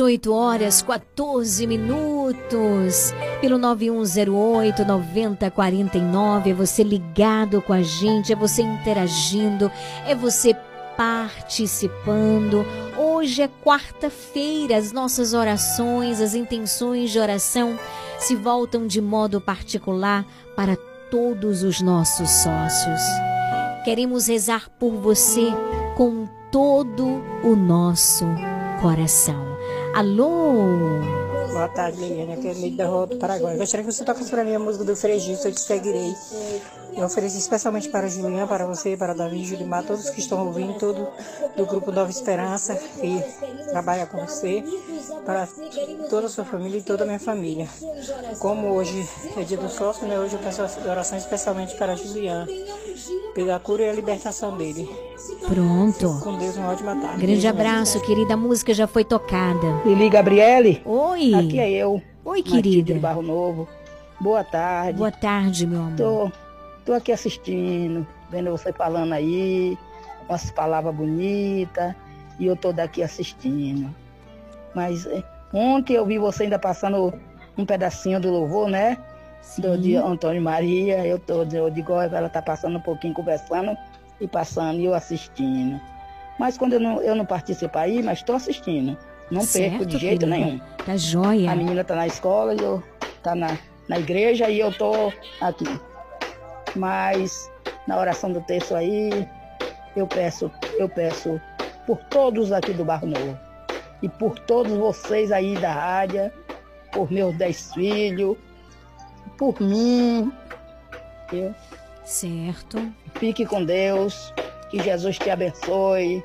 18 horas 14 minutos, pelo 9108 9049. É você ligado com a gente, é você interagindo, é você participando. Hoje é quarta-feira, as nossas orações, as intenções de oração se voltam de modo particular para todos os nossos sócios. Queremos rezar por você com todo o nosso coração. Alô? Boa tarde, Liliane. Aqui é Neide da Rua do Paraguai. Gostaria que você tocasse para mim a música do Fregisto, Eu Te Seguirei. Eu ofereci especialmente para Juliana, para você, para Davi, Julimar, todos que estão ouvindo, todo do grupo Nova Esperança, que trabalha com você, para toda a sua família e toda a minha família. Como hoje é dia do sócio, né? Hoje eu peço oração especialmente para Juliana, pela cura e a libertação dele. Pronto. Com Deus, uma ótima tarde. Grande abraço, querida. A música já foi tocada. Lili Gabriele? Oi. Aqui é eu. Oi, querida. de Barro Novo. Boa tarde. Boa tarde, meu amor. Tô, tô aqui assistindo, vendo você falando aí, umas palavras bonitas, e eu tô daqui assistindo. Mas eh, ontem eu vi você ainda passando um pedacinho do louvor, né? Do, de Antônio Maria. Eu tô eu digo, ela tá passando um pouquinho conversando e passando e eu assistindo. Mas quando eu não, eu não participo aí, mas estou assistindo. Não perco de Certo, jeito querida. nenhum. Tá joia. A menina tá na escola e eu tá na, na igreja e eu tô aqui. Mas na oração do texto aí, eu peço, eu peço por todos aqui do Barro Novo e por todos vocês aí da rádio, por meus dez filhos, por mim. Eu, Certo. fique com Deus, que Jesus te abençoe.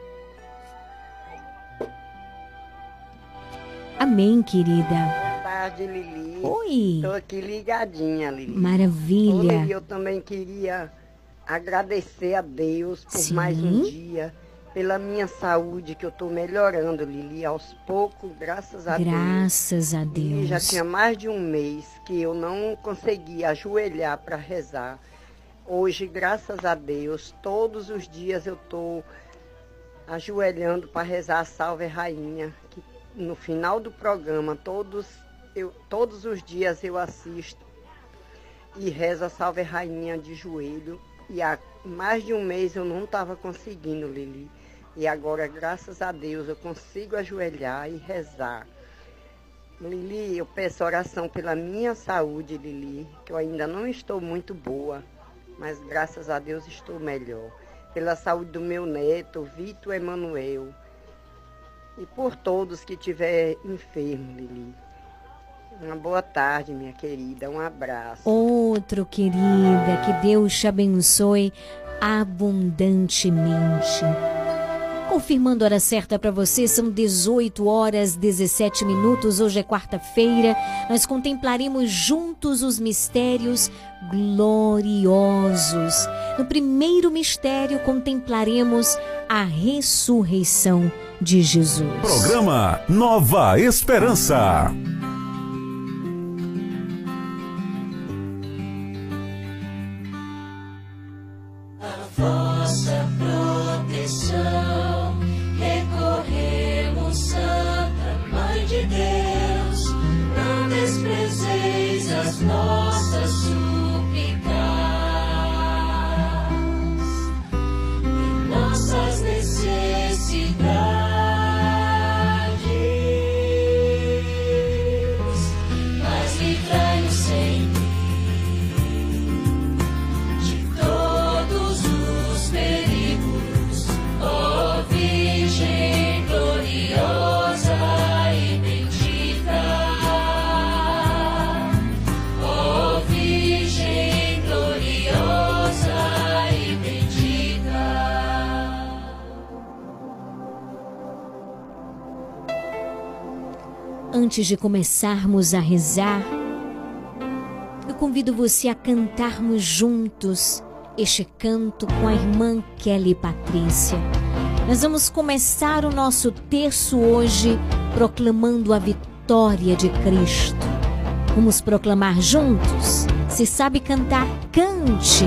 Amém, querida. Boa tarde, Lili. Oi. Tô aqui ligadinha, Lili. Maravilha. Ô, Lili, eu também queria agradecer a Deus por Sim. mais um dia, pela minha saúde, que eu tô melhorando, Lili, aos poucos, graças a Deus. Graças a Lili, já Deus. tinha mais de um mês que eu não conseguia ajoelhar para rezar. Hoje, graças a Deus, todos os dias eu tô ajoelhando para rezar a Salve Rainha, que no final do programa, todos, eu, todos os dias eu assisto e rezo a Salve Rainha de joelho. E há mais de um mês eu não estava conseguindo, Lili. E agora, graças a Deus, eu consigo ajoelhar e rezar. Lili, eu peço oração pela minha saúde, Lili, que eu ainda não estou muito boa, mas graças a Deus estou melhor. Pela saúde do meu neto, Vitor Emanuel. E por todos que estiver enfermo, Lili. Uma boa tarde, minha querida. Um abraço. Outro, querida, que Deus te abençoe abundantemente. Confirmando a hora certa para você, são 18 horas 17 minutos. Hoje é quarta-feira. Nós contemplaremos juntos os mistérios gloriosos. No primeiro mistério, contemplaremos a ressurreição de Jesus. Programa Nova Esperança. Antes de começarmos a rezar, eu convido você a cantarmos juntos este canto com a irmã Kelly Patrícia. Nós vamos começar o nosso terço hoje proclamando a vitória de Cristo. Vamos proclamar juntos? Se sabe cantar, cante.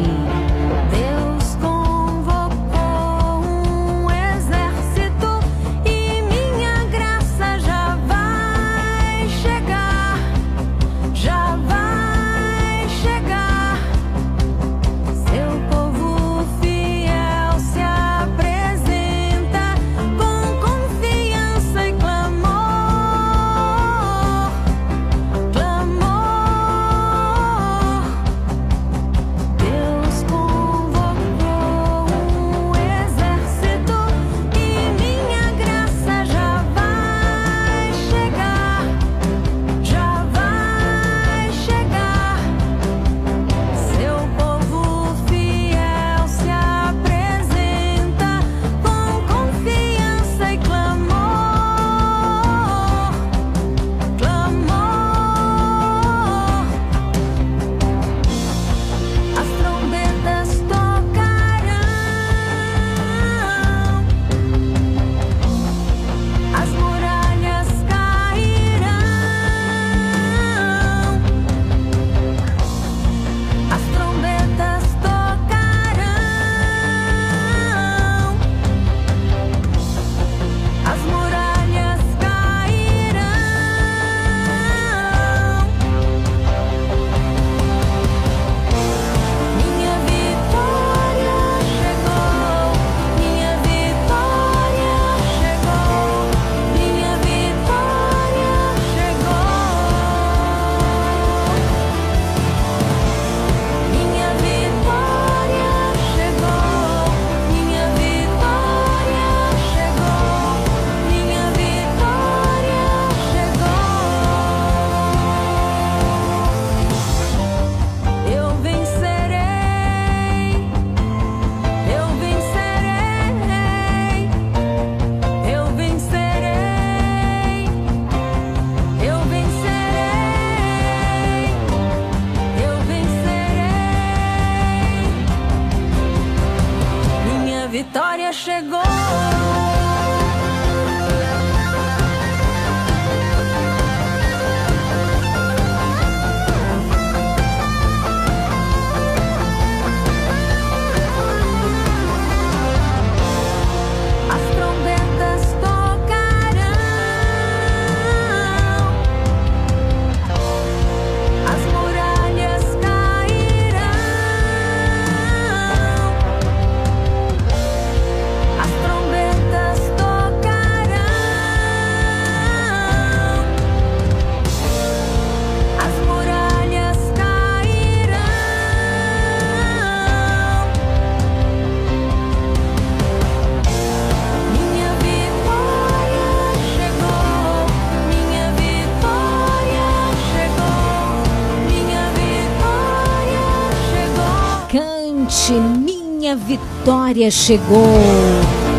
vitória chegou.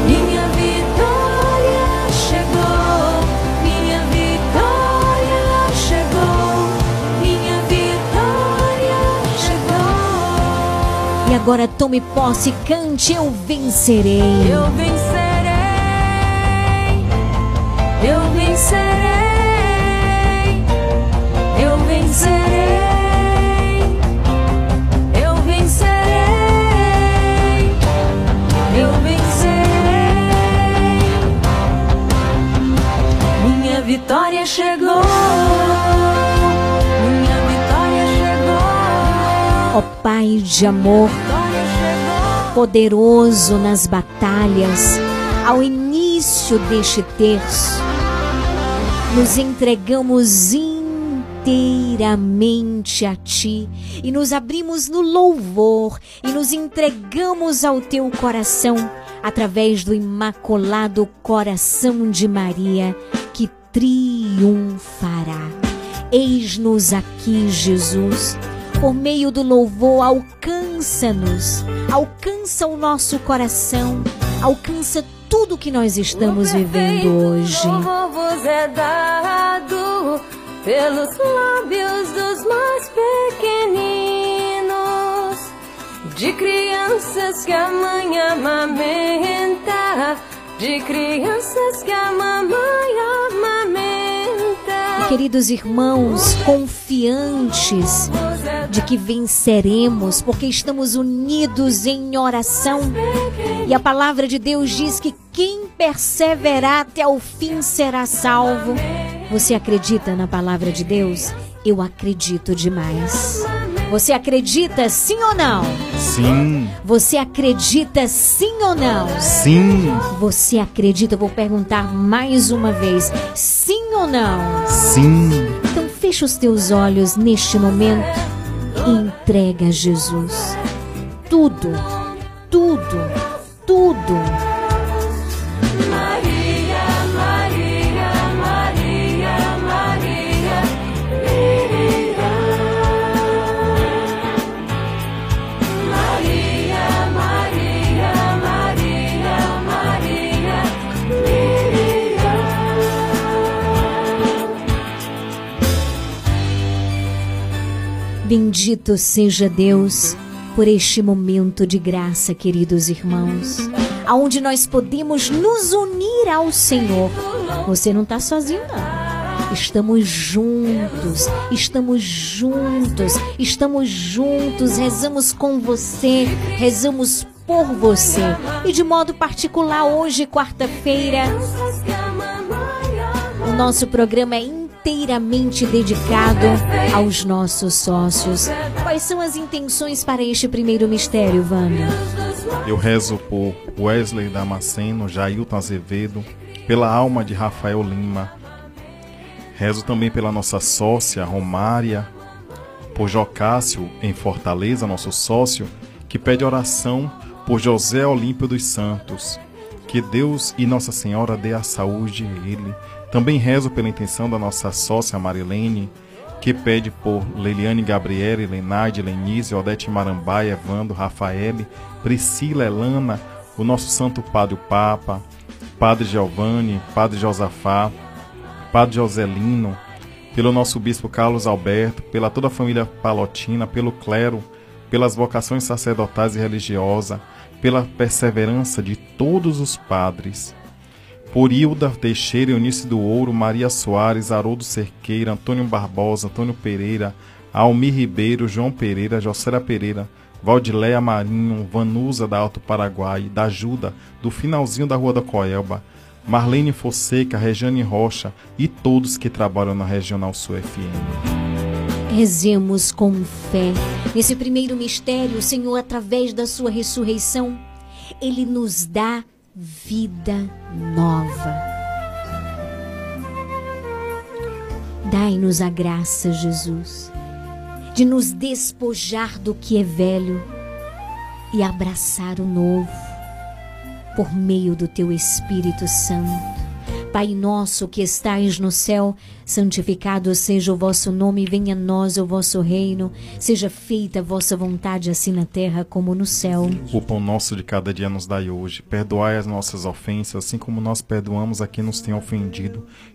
Minha vitória chegou. Minha vitória chegou. Minha vitória chegou. E agora tome posse, cante, eu vencerei. Eu vencerei. Eu vencerei. Eu vencerei. De amor, poderoso nas batalhas, ao início deste terço, nos entregamos inteiramente a Ti e nos abrimos no louvor e nos entregamos ao Teu coração através do Imaculado Coração de Maria que triunfará. Eis-nos aqui, Jesus. Por meio do louvor, alcança-nos, alcança o nosso coração, alcança tudo que nós estamos vivendo hoje. Louvor vos é dado pelos lábios dos mais pequeninos, de crianças que a mãe amamenta, de crianças que a mamãe amamenta. Queridos irmãos, confiantes de que venceremos, porque estamos unidos em oração. E a palavra de Deus diz que quem perseverar até o fim será salvo. Você acredita na palavra de Deus? Eu acredito demais. Você acredita sim ou não? Sim, Você acredita sim ou não? sim, Você acredita? Eu Vou perguntar mais uma vez: sim ou não? sim. Então fecha os teus olhos neste momento e entrega a Jesus. Tudo, tudo, tudo. Bendito seja Deus por este momento de graça, queridos irmãos, aonde nós podemos nos unir ao Senhor. Você não está sozinho, não. Estamos juntos, estamos juntos, estamos juntos, rezamos com você, rezamos por você. E de modo particular, hoje, quarta-feira, o nosso programa é inteiramente dedicado aos nossos sócios. Quais são as intenções para este primeiro mistério, Wanda? Eu rezo por Wesley Damasceno, Jailton Azevedo, pela alma de Rafael Lima. Rezo também pela nossa sócia Romária, por Jocássio em Fortaleza, nosso sócio, que pede oração por José Olímpio dos Santos. Que Deus e Nossa Senhora dê a saúde a ele. Também rezo pela intenção da nossa sócia Marilene, que pede por Leiliane Gabriele, Lenaide, Lenise, Odete Marambaia, Evando, Rafael, Priscila Elana, o nosso Santo Padre o Papa, Padre Giovanni, Padre Josafá, Padre Joselino, pelo nosso Bispo Carlos Alberto, pela toda a família palotina, pelo clero, pelas vocações sacerdotais e religiosas, pela perseverança de todos os padres. Por Hilda Teixeira, Eunice do Ouro, Maria Soares, Haroldo Cerqueira, Antônio Barbosa, Antônio Pereira, Almir Ribeiro, João Pereira, Jocera Pereira, Valdileia Marinho, Vanusa da Alto Paraguai, da Ajuda, do finalzinho da Rua da Coelba, Marlene Fonseca, Regiane Rocha e todos que trabalham na Regional Sul FM. Rezemos com fé. Nesse primeiro mistério, o Senhor, através da sua ressurreição, ele nos dá vida nova. Dai-nos a graça, Jesus, de nos despojar do que é velho e abraçar o novo por meio do teu Espírito Santo. Pai nosso que estais no céu, santificado seja o vosso nome, venha a nós o vosso reino, seja feita a vossa vontade, assim na terra como no céu. O pão nosso de cada dia nos dai hoje. Perdoai as nossas ofensas, assim como nós perdoamos a quem nos tem ofendido.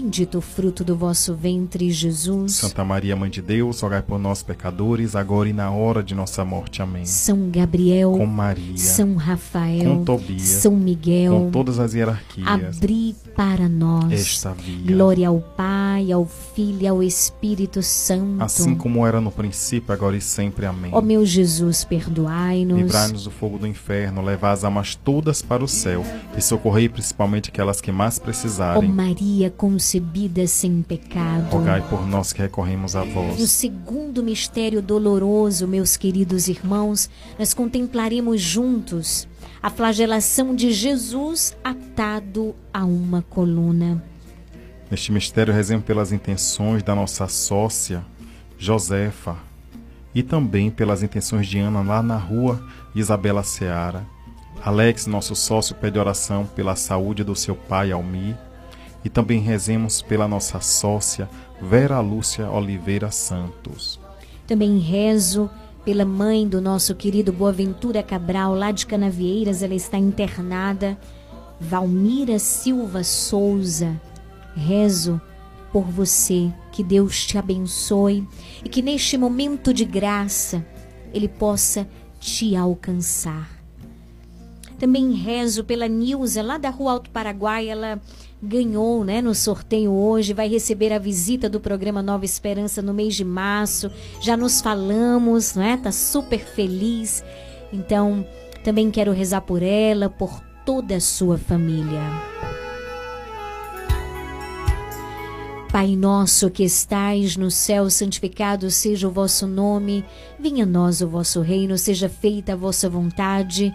o fruto do vosso ventre, Jesus. Santa Maria, Mãe de Deus, rogai por nós, pecadores, agora e na hora de nossa morte. Amém. São Gabriel, Com Maria, São Rafael, com Tobias, São Miguel, com todas as hierarquias, abri para nós esta via. glória ao Pai, ao Filho e ao Espírito Santo. Assim como era no princípio, agora e sempre. Amém. Ó meu Jesus, perdoai-nos. Livrai-nos do fogo do inferno, levai as almas todas para o céu e socorrei principalmente aquelas que mais Ó precisarem. Maria concebida sem pecado. Rogai por nós que recorremos a No vós. segundo mistério doloroso, meus queridos irmãos, nós contemplaremos juntos a flagelação de Jesus atado a uma coluna. Neste mistério, rezemos pelas intenções da nossa sócia, Josefa, e também pelas intenções de Ana lá na rua Isabela Seara. Alex, nosso sócio, pede oração pela saúde do seu pai, Almir. E também rezemos pela nossa sócia, Vera Lúcia Oliveira Santos. Também rezo pela mãe do nosso querido Boaventura Cabral, lá de Canavieiras, ela está internada. Valmira Silva Souza, rezo por você, que Deus te abençoe e que neste momento de graça Ele possa te alcançar. Também rezo pela Nilza, lá da Rua Alto Paraguai, ela ganhou né, no sorteio hoje, vai receber a visita do programa Nova Esperança no mês de março. Já nos falamos, né? Tá super feliz. Então, também quero rezar por ela, por toda a sua família. Pai nosso que estais no céu, santificado seja o vosso nome. Venha a nós o vosso reino, seja feita a vossa vontade,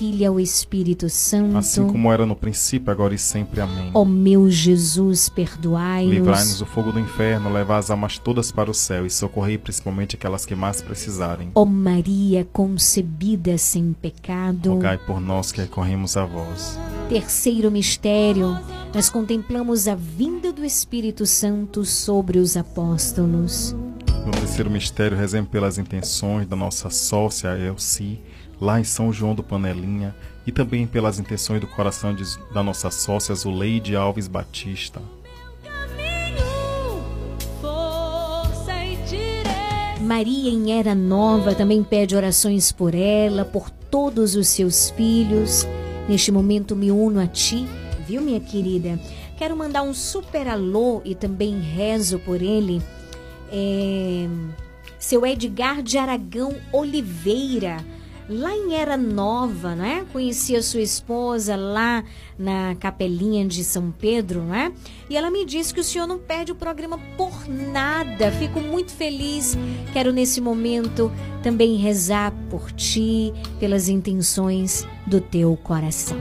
e ao Espírito Santo. assim como era no princípio, agora e sempre. Amém. Ó meu Jesus, perdoai-nos. Livrai-nos do fogo do inferno, levai as almas todas para o céu e socorrei principalmente aquelas que mais precisarem. Ó Maria concebida sem pecado. Rogai por nós que recorremos a vós. Terceiro mistério, nós contemplamos a vinda do Espírito Santo sobre os apóstolos. No terceiro mistério, rezemos pelas intenções da nossa sócia Elci, lá em São João do Panelinha, e também pelas intenções do coração de- da nossa sócia Zuleide Alves Batista. Maria em Era Nova também pede orações por ela, por todos os seus filhos. Neste momento me uno a ti, viu, minha querida? Quero mandar um super alô e também rezo por ele. É, Seu Edgar de Aragão Oliveira, lá em Era Nova, né? Conheci a sua esposa lá na capelinha de São Pedro, né? E ela me disse que o senhor não perde o programa por nada. Fico muito feliz. Quero nesse momento também rezar por ti, pelas intenções do teu coração.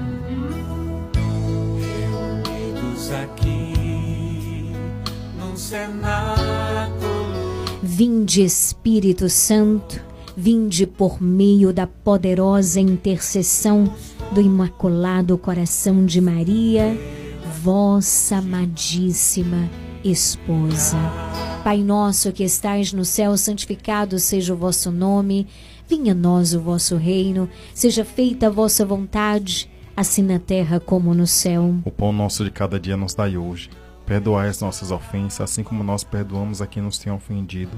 Reunidos aqui num cenáculo. Vinde Espírito Santo, vinde por meio da poderosa intercessão do Imaculado Coração de Maria, vossa amadíssima esposa. Pai nosso que estais no céu, santificado seja o vosso nome, venha a nós o vosso reino, seja feita a vossa vontade, assim na terra como no céu. O pão nosso de cada dia nos dai hoje. Perdoai as nossas ofensas, assim como nós perdoamos a quem nos tem ofendido.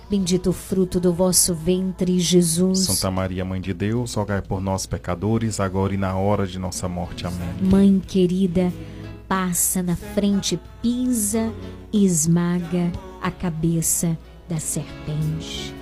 bendito o fruto do vosso ventre, Jesus. Santa Maria, Mãe de Deus, rogai por nós, pecadores, agora e na hora de nossa morte. Amém. Mãe querida, passa na frente, pisa e esmaga a cabeça da serpente.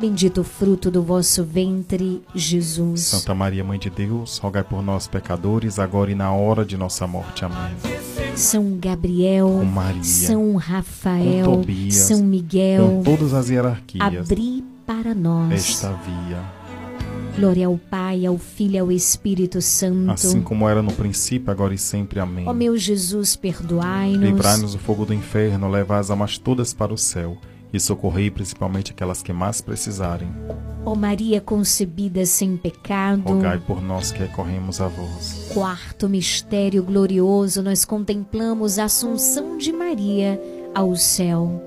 bendito o fruto do vosso ventre, Jesus. Santa Maria, Mãe de Deus, rogai por nós, pecadores, agora e na hora de nossa morte. Amém. São Gabriel, Maria, São Rafael, Tobias, São Miguel, com todas as hierarquias, abri para nós. esta via, Glória ao Pai, ao Filho e ao Espírito Santo. assim como era no princípio, agora e sempre. Amém. Ó meu Jesus, perdoai-nos. Livrai-nos do fogo do inferno, levai as almas todas para o céu e socorrei principalmente aquelas que mais precisarem. Ó Maria concebida sem pecado. Rogai por nós que recorremos a vós. Quarto mistério glorioso, nós contemplamos a Assunção de Maria ao céu.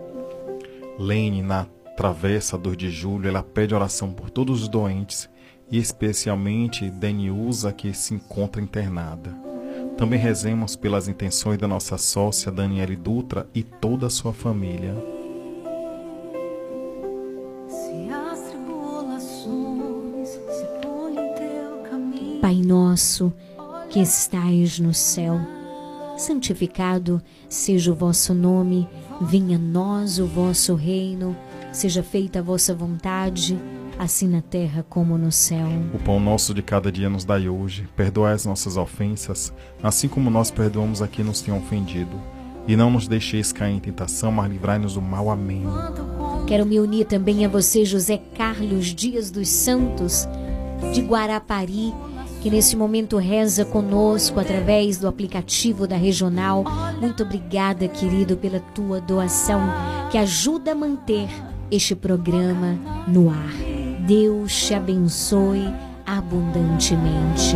Lene, na travessa 2 de julho, ela pede oração por todos os doentes e especialmente Deniusa, que se encontra internada. Também rezemos pelas intenções da nossa sócia Daniele Dutra e toda a sua família. Pai nosso, que estais no céu, santificado seja o vosso nome, venha a nós o vosso reino, seja feita a vossa vontade, assim na terra como no céu. O pão nosso de cada dia nos dai hoje. Perdoai as nossas ofensas, assim como nós perdoamos a quem nos tem ofendido. E não nos deixeis cair em tentação, mas livrai-nos do mal. Amém. Quero me unir também a você, José Carlos Dias dos Santos, de Guarapari, que nesse momento reza conosco através do aplicativo da Regional. Muito obrigada, querido, pela tua doação, que ajuda a manter este programa no ar. Deus te abençoe abundantemente.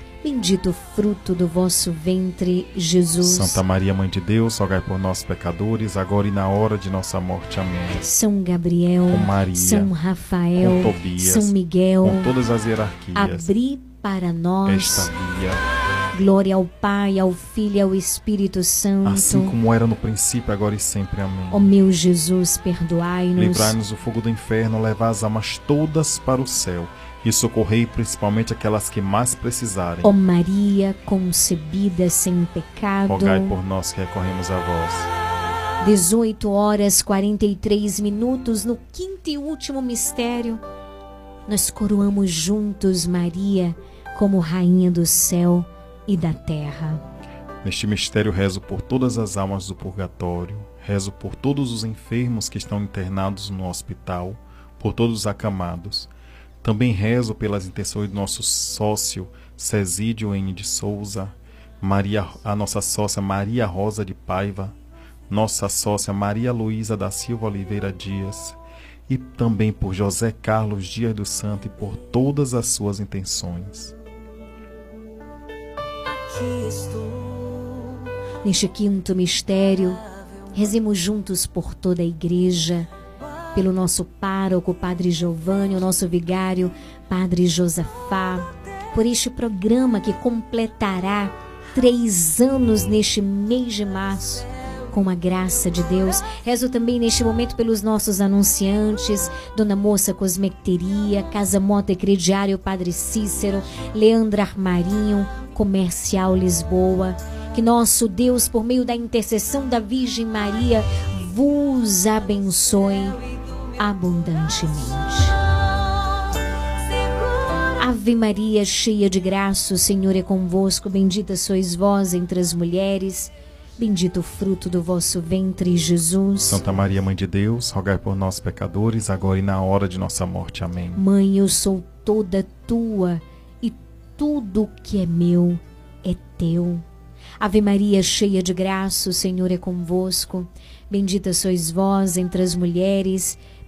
bendito o fruto do vosso ventre, Jesus. Santa Maria, Mãe de Deus, rogai por nós, pecadores, agora e na hora de nossa morte. Amém. São Gabriel, Maria, São Rafael, com Tobias, São Miguel, com todas as hierarquias, abri para nós. esta via, Glória ao Pai, ao Filho e ao Espírito Santo. assim como era no princípio, agora e sempre. Amém. Ó meu Jesus, perdoai-nos. Livrai-nos do fogo do inferno, levai as almas todas para o céu e socorrei principalmente aquelas que mais precisarem. Ó Maria, concebida sem pecado. Rogai por nós que recorremos a vós. 18 horas 43 minutos no quinto e último mistério. Nós coroamos juntos Maria como Rainha do céu e da terra. Neste mistério rezo por todas as almas do purgatório, rezo por todos os enfermos que estão internados no hospital, por todos os acamados. Também rezo pelas intenções do nosso sócio Cesídio N. de Souza, Maria, a nossa sócia Maria Rosa de Paiva, nossa sócia Maria Luísa da Silva Oliveira Dias, e também por José Carlos Dias do Santo e por todas as suas intenções. Neste quinto mistério, rezemos juntos por toda a igreja, pelo nosso pároco, Padre Giovanni, o nosso vigário, Padre Josafá, por este programa que completará três anos neste mês de março. Com a graça de Deus, rezo também neste momento pelos nossos anunciantes, Dona Moça Cosmecteria, Casa Mota e Crediário, Padre Cícero, Leandra Armarinho, Comercial Lisboa. Que nosso Deus, por meio da intercessão da Virgem Maria, vos abençoe abundantemente. Ave Maria, cheia de graça, o Senhor é convosco. Bendita sois vós entre as mulheres. Bendito o fruto do vosso ventre, Jesus. Santa Maria, Mãe de Deus, rogai por nós, pecadores, agora e na hora de nossa morte. Amém. Mãe, eu sou toda tua e tudo que é meu é teu. Ave Maria, cheia de graça, o Senhor é convosco. Bendita sois vós entre as mulheres,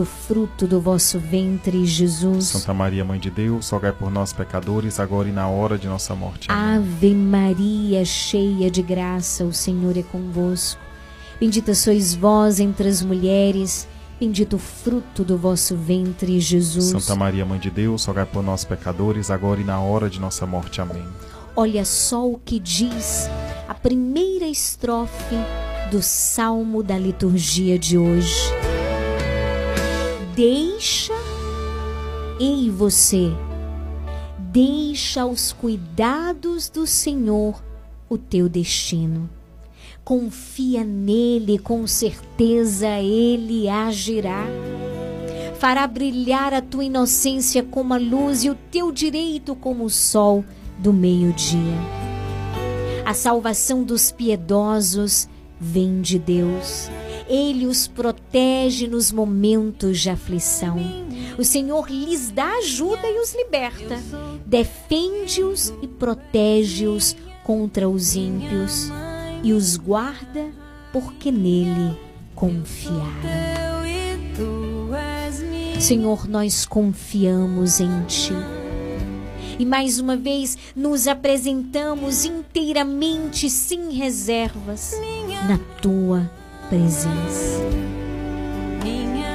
o fruto do vosso ventre, Jesus. Santa Maria, Mãe de Deus, rogai por nós, pecadores, agora e na hora de nossa morte. Amém. Ave Maria, cheia de graça, o Senhor é convosco. Bendita sois vós entre as mulheres, bendito o fruto do vosso ventre, Jesus. Santa Maria, Mãe de Deus, rogai por nós, pecadores, agora e na hora de nossa morte. Amém. Olha só o que diz a primeira estrofe do salmo da liturgia de hoje. Deixa, ei você, deixa aos cuidados do Senhor o teu destino. Confia nele, com certeza ele agirá. Fará brilhar a tua inocência como a luz e o teu direito como o sol do meio-dia. A salvação dos piedosos vem de Deus. Ele os protege nos momentos de aflição. O Senhor lhes dá ajuda e os liberta. Defende-os e protege-os contra os ímpios e os guarda porque nele confiaram. Senhor, nós confiamos em Ti. E mais uma vez nos apresentamos inteiramente, sem reservas, na Tua presença.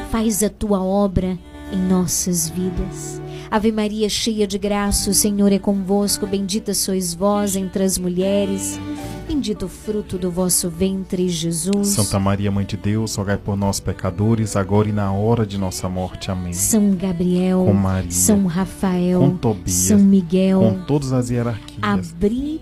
Faz a Tua obra em nossas vidas. Ave Maria, cheia de graça, o Senhor é convosco. Bendita sois vós entre as mulheres. Bendito o fruto do vosso ventre, Jesus. Santa Maria, Mãe de Deus, rogai por nós, pecadores, agora e na hora de nossa morte. Amém. São Gabriel, Com Maria, São Rafael, com Tobias, São Miguel, com todas as hierarquias, abri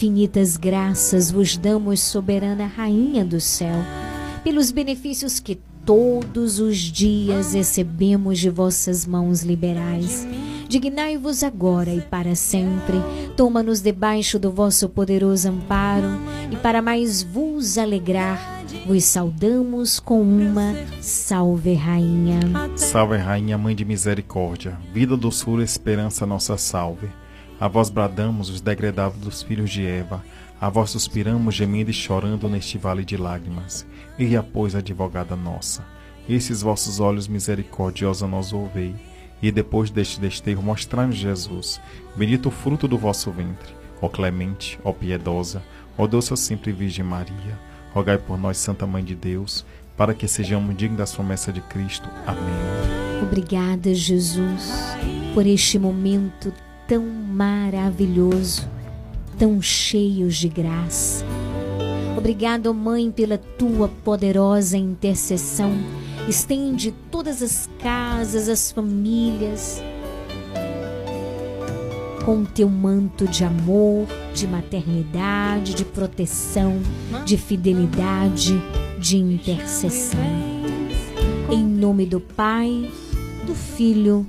Infinitas graças vos damos, soberana Rainha do céu, pelos benefícios que todos os dias recebemos de vossas mãos liberais. Dignai-vos agora e para sempre, toma-nos debaixo do vosso poderoso amparo, e para mais vos alegrar, vos saudamos com uma Salve Rainha. Salve, Rainha, Mãe de Misericórdia, vida, doçura, esperança, nossa salve. A vós bradamos os degredados dos filhos de Eva, a vós suspiramos, gemendo e chorando neste vale de lágrimas. E pois, advogada nossa, esses vossos olhos misericordiosos nos ouvei, e depois deste desterro mostrai-nos Jesus, bendito o fruto do vosso ventre, ó clemente, ó piedosa, ó doce sempre Virgem Maria, rogai por nós, Santa Mãe de Deus, para que sejamos dignos das promessas de Cristo. Amém. Obrigada, Jesus, por este momento tão maravilhoso, tão cheios de graça. Obrigado, Mãe, pela tua poderosa intercessão. Estende todas as casas, as famílias, com teu manto de amor, de maternidade, de proteção, de fidelidade, de intercessão. Em nome do Pai, do Filho,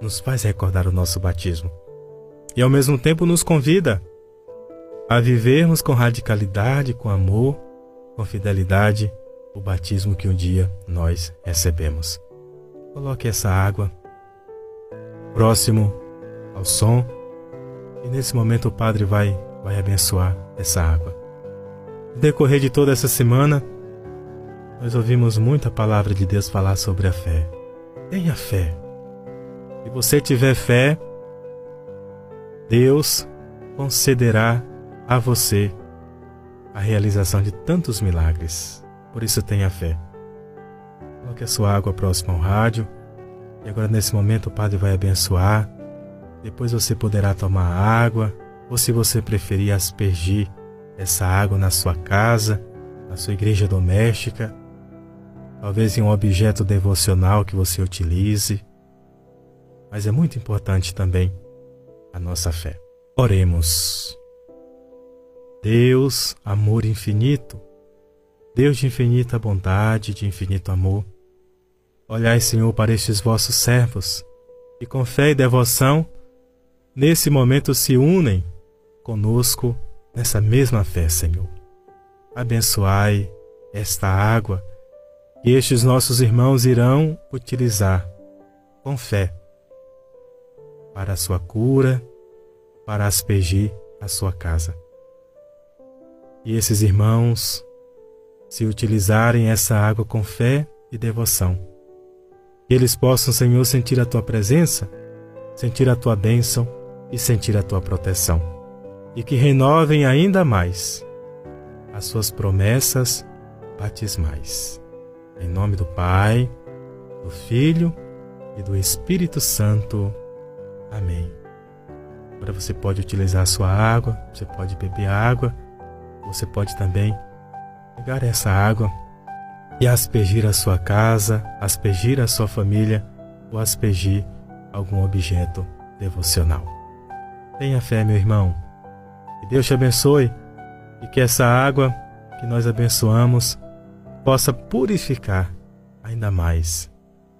Nos faz recordar o nosso batismo. E ao mesmo tempo nos convida a vivermos com radicalidade, com amor, com fidelidade o batismo que um dia nós recebemos. Coloque essa água próximo ao som e nesse momento o Padre vai, vai abençoar essa água. No decorrer de toda essa semana, nós ouvimos muita palavra de Deus falar sobre a fé. Tenha fé. Se você tiver fé, Deus concederá a você a realização de tantos milagres. Por isso tenha fé. Coloque a sua água próxima ao rádio. E agora nesse momento o Padre vai abençoar. Depois você poderá tomar água, ou se você preferir aspergir essa água na sua casa, na sua igreja doméstica, talvez em um objeto devocional que você utilize. Mas é muito importante também a nossa fé. Oremos. Deus, amor infinito, Deus de infinita bondade, de infinito amor, olhai, Senhor, para estes vossos servos, que com fé e devoção, nesse momento se unem conosco nessa mesma fé, Senhor. Abençoai esta água que estes nossos irmãos irão utilizar com fé para a sua cura, para aspergir a sua casa. E esses irmãos se utilizarem essa água com fé e devoção. Que eles possam, Senhor, sentir a tua presença, sentir a tua bênção e sentir a tua proteção. E que renovem ainda mais as suas promessas batismais. Em nome do Pai, do Filho e do Espírito Santo. Amém. Agora você pode utilizar a sua água, você pode beber água, você pode também pegar essa água e aspergir a sua casa, aspergir a sua família ou aspergir algum objeto devocional. Tenha fé, meu irmão. Que Deus te abençoe e que essa água que nós abençoamos possa purificar ainda mais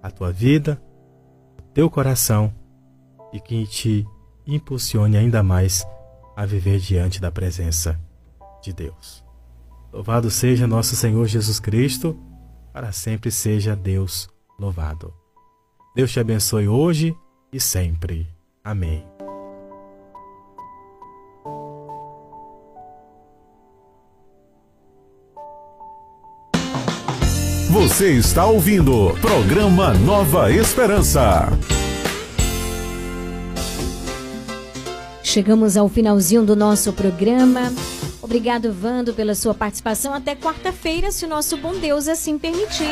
a tua vida, o teu coração e que te impulsione ainda mais a viver diante da presença de Deus. Louvado seja nosso Senhor Jesus Cristo, para sempre seja Deus louvado. Deus te abençoe hoje e sempre. Amém. Você está ouvindo programa Nova Esperança. Chegamos ao finalzinho do nosso programa. Obrigado, Vando, pela sua participação. Até quarta-feira, se o nosso bom Deus assim permitir.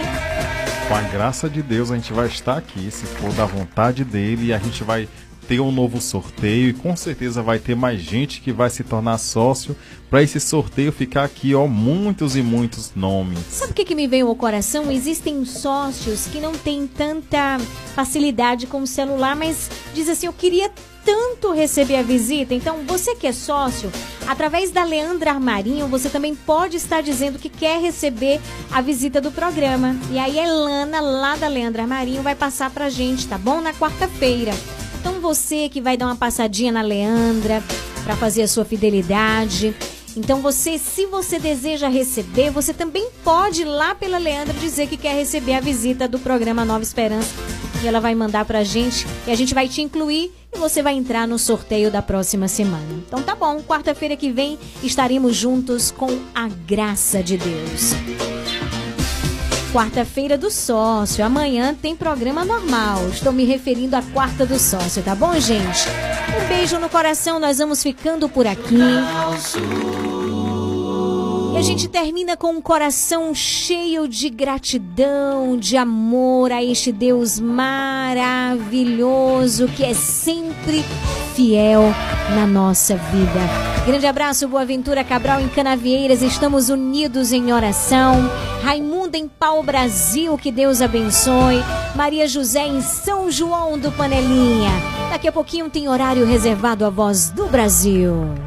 Com a graça de Deus, a gente vai estar aqui, se for da vontade dele, e a gente vai ter um novo sorteio e com certeza vai ter mais gente que vai se tornar sócio para esse sorteio ficar aqui, ó, muitos e muitos nomes. Sabe o que, que me veio ao coração? Existem sócios que não têm tanta facilidade com o celular, mas diz assim: eu queria tanto receber a visita. Então, você que é sócio, através da Leandra Armarinho, você também pode estar dizendo que quer receber a visita do programa. E aí a Elana, lá da Leandra Armarinho, vai passar pra gente, tá bom? Na quarta-feira. Então, você que vai dar uma passadinha na Leandra para fazer a sua fidelidade. Então você, se você deseja receber, você também pode ir lá pela Leandra dizer que quer receber a visita do programa Nova Esperança. E ela vai mandar pra gente e a gente vai te incluir e você vai entrar no sorteio da próxima semana. Então tá bom, quarta-feira que vem estaremos juntos com a graça de Deus. Quarta-feira do sócio. Amanhã tem programa normal. Estou me referindo à quarta do sócio, tá bom, gente? Um beijo no coração. Nós vamos ficando por aqui. E a gente termina com um coração cheio de gratidão, de amor a este Deus maravilhoso que é sempre fiel na nossa vida. Grande abraço, Boa Ventura Cabral em Canavieiras, estamos unidos em oração. Raimunda em Pau Brasil, que Deus abençoe. Maria José em São João do Panelinha. Daqui a pouquinho tem horário reservado à voz do Brasil.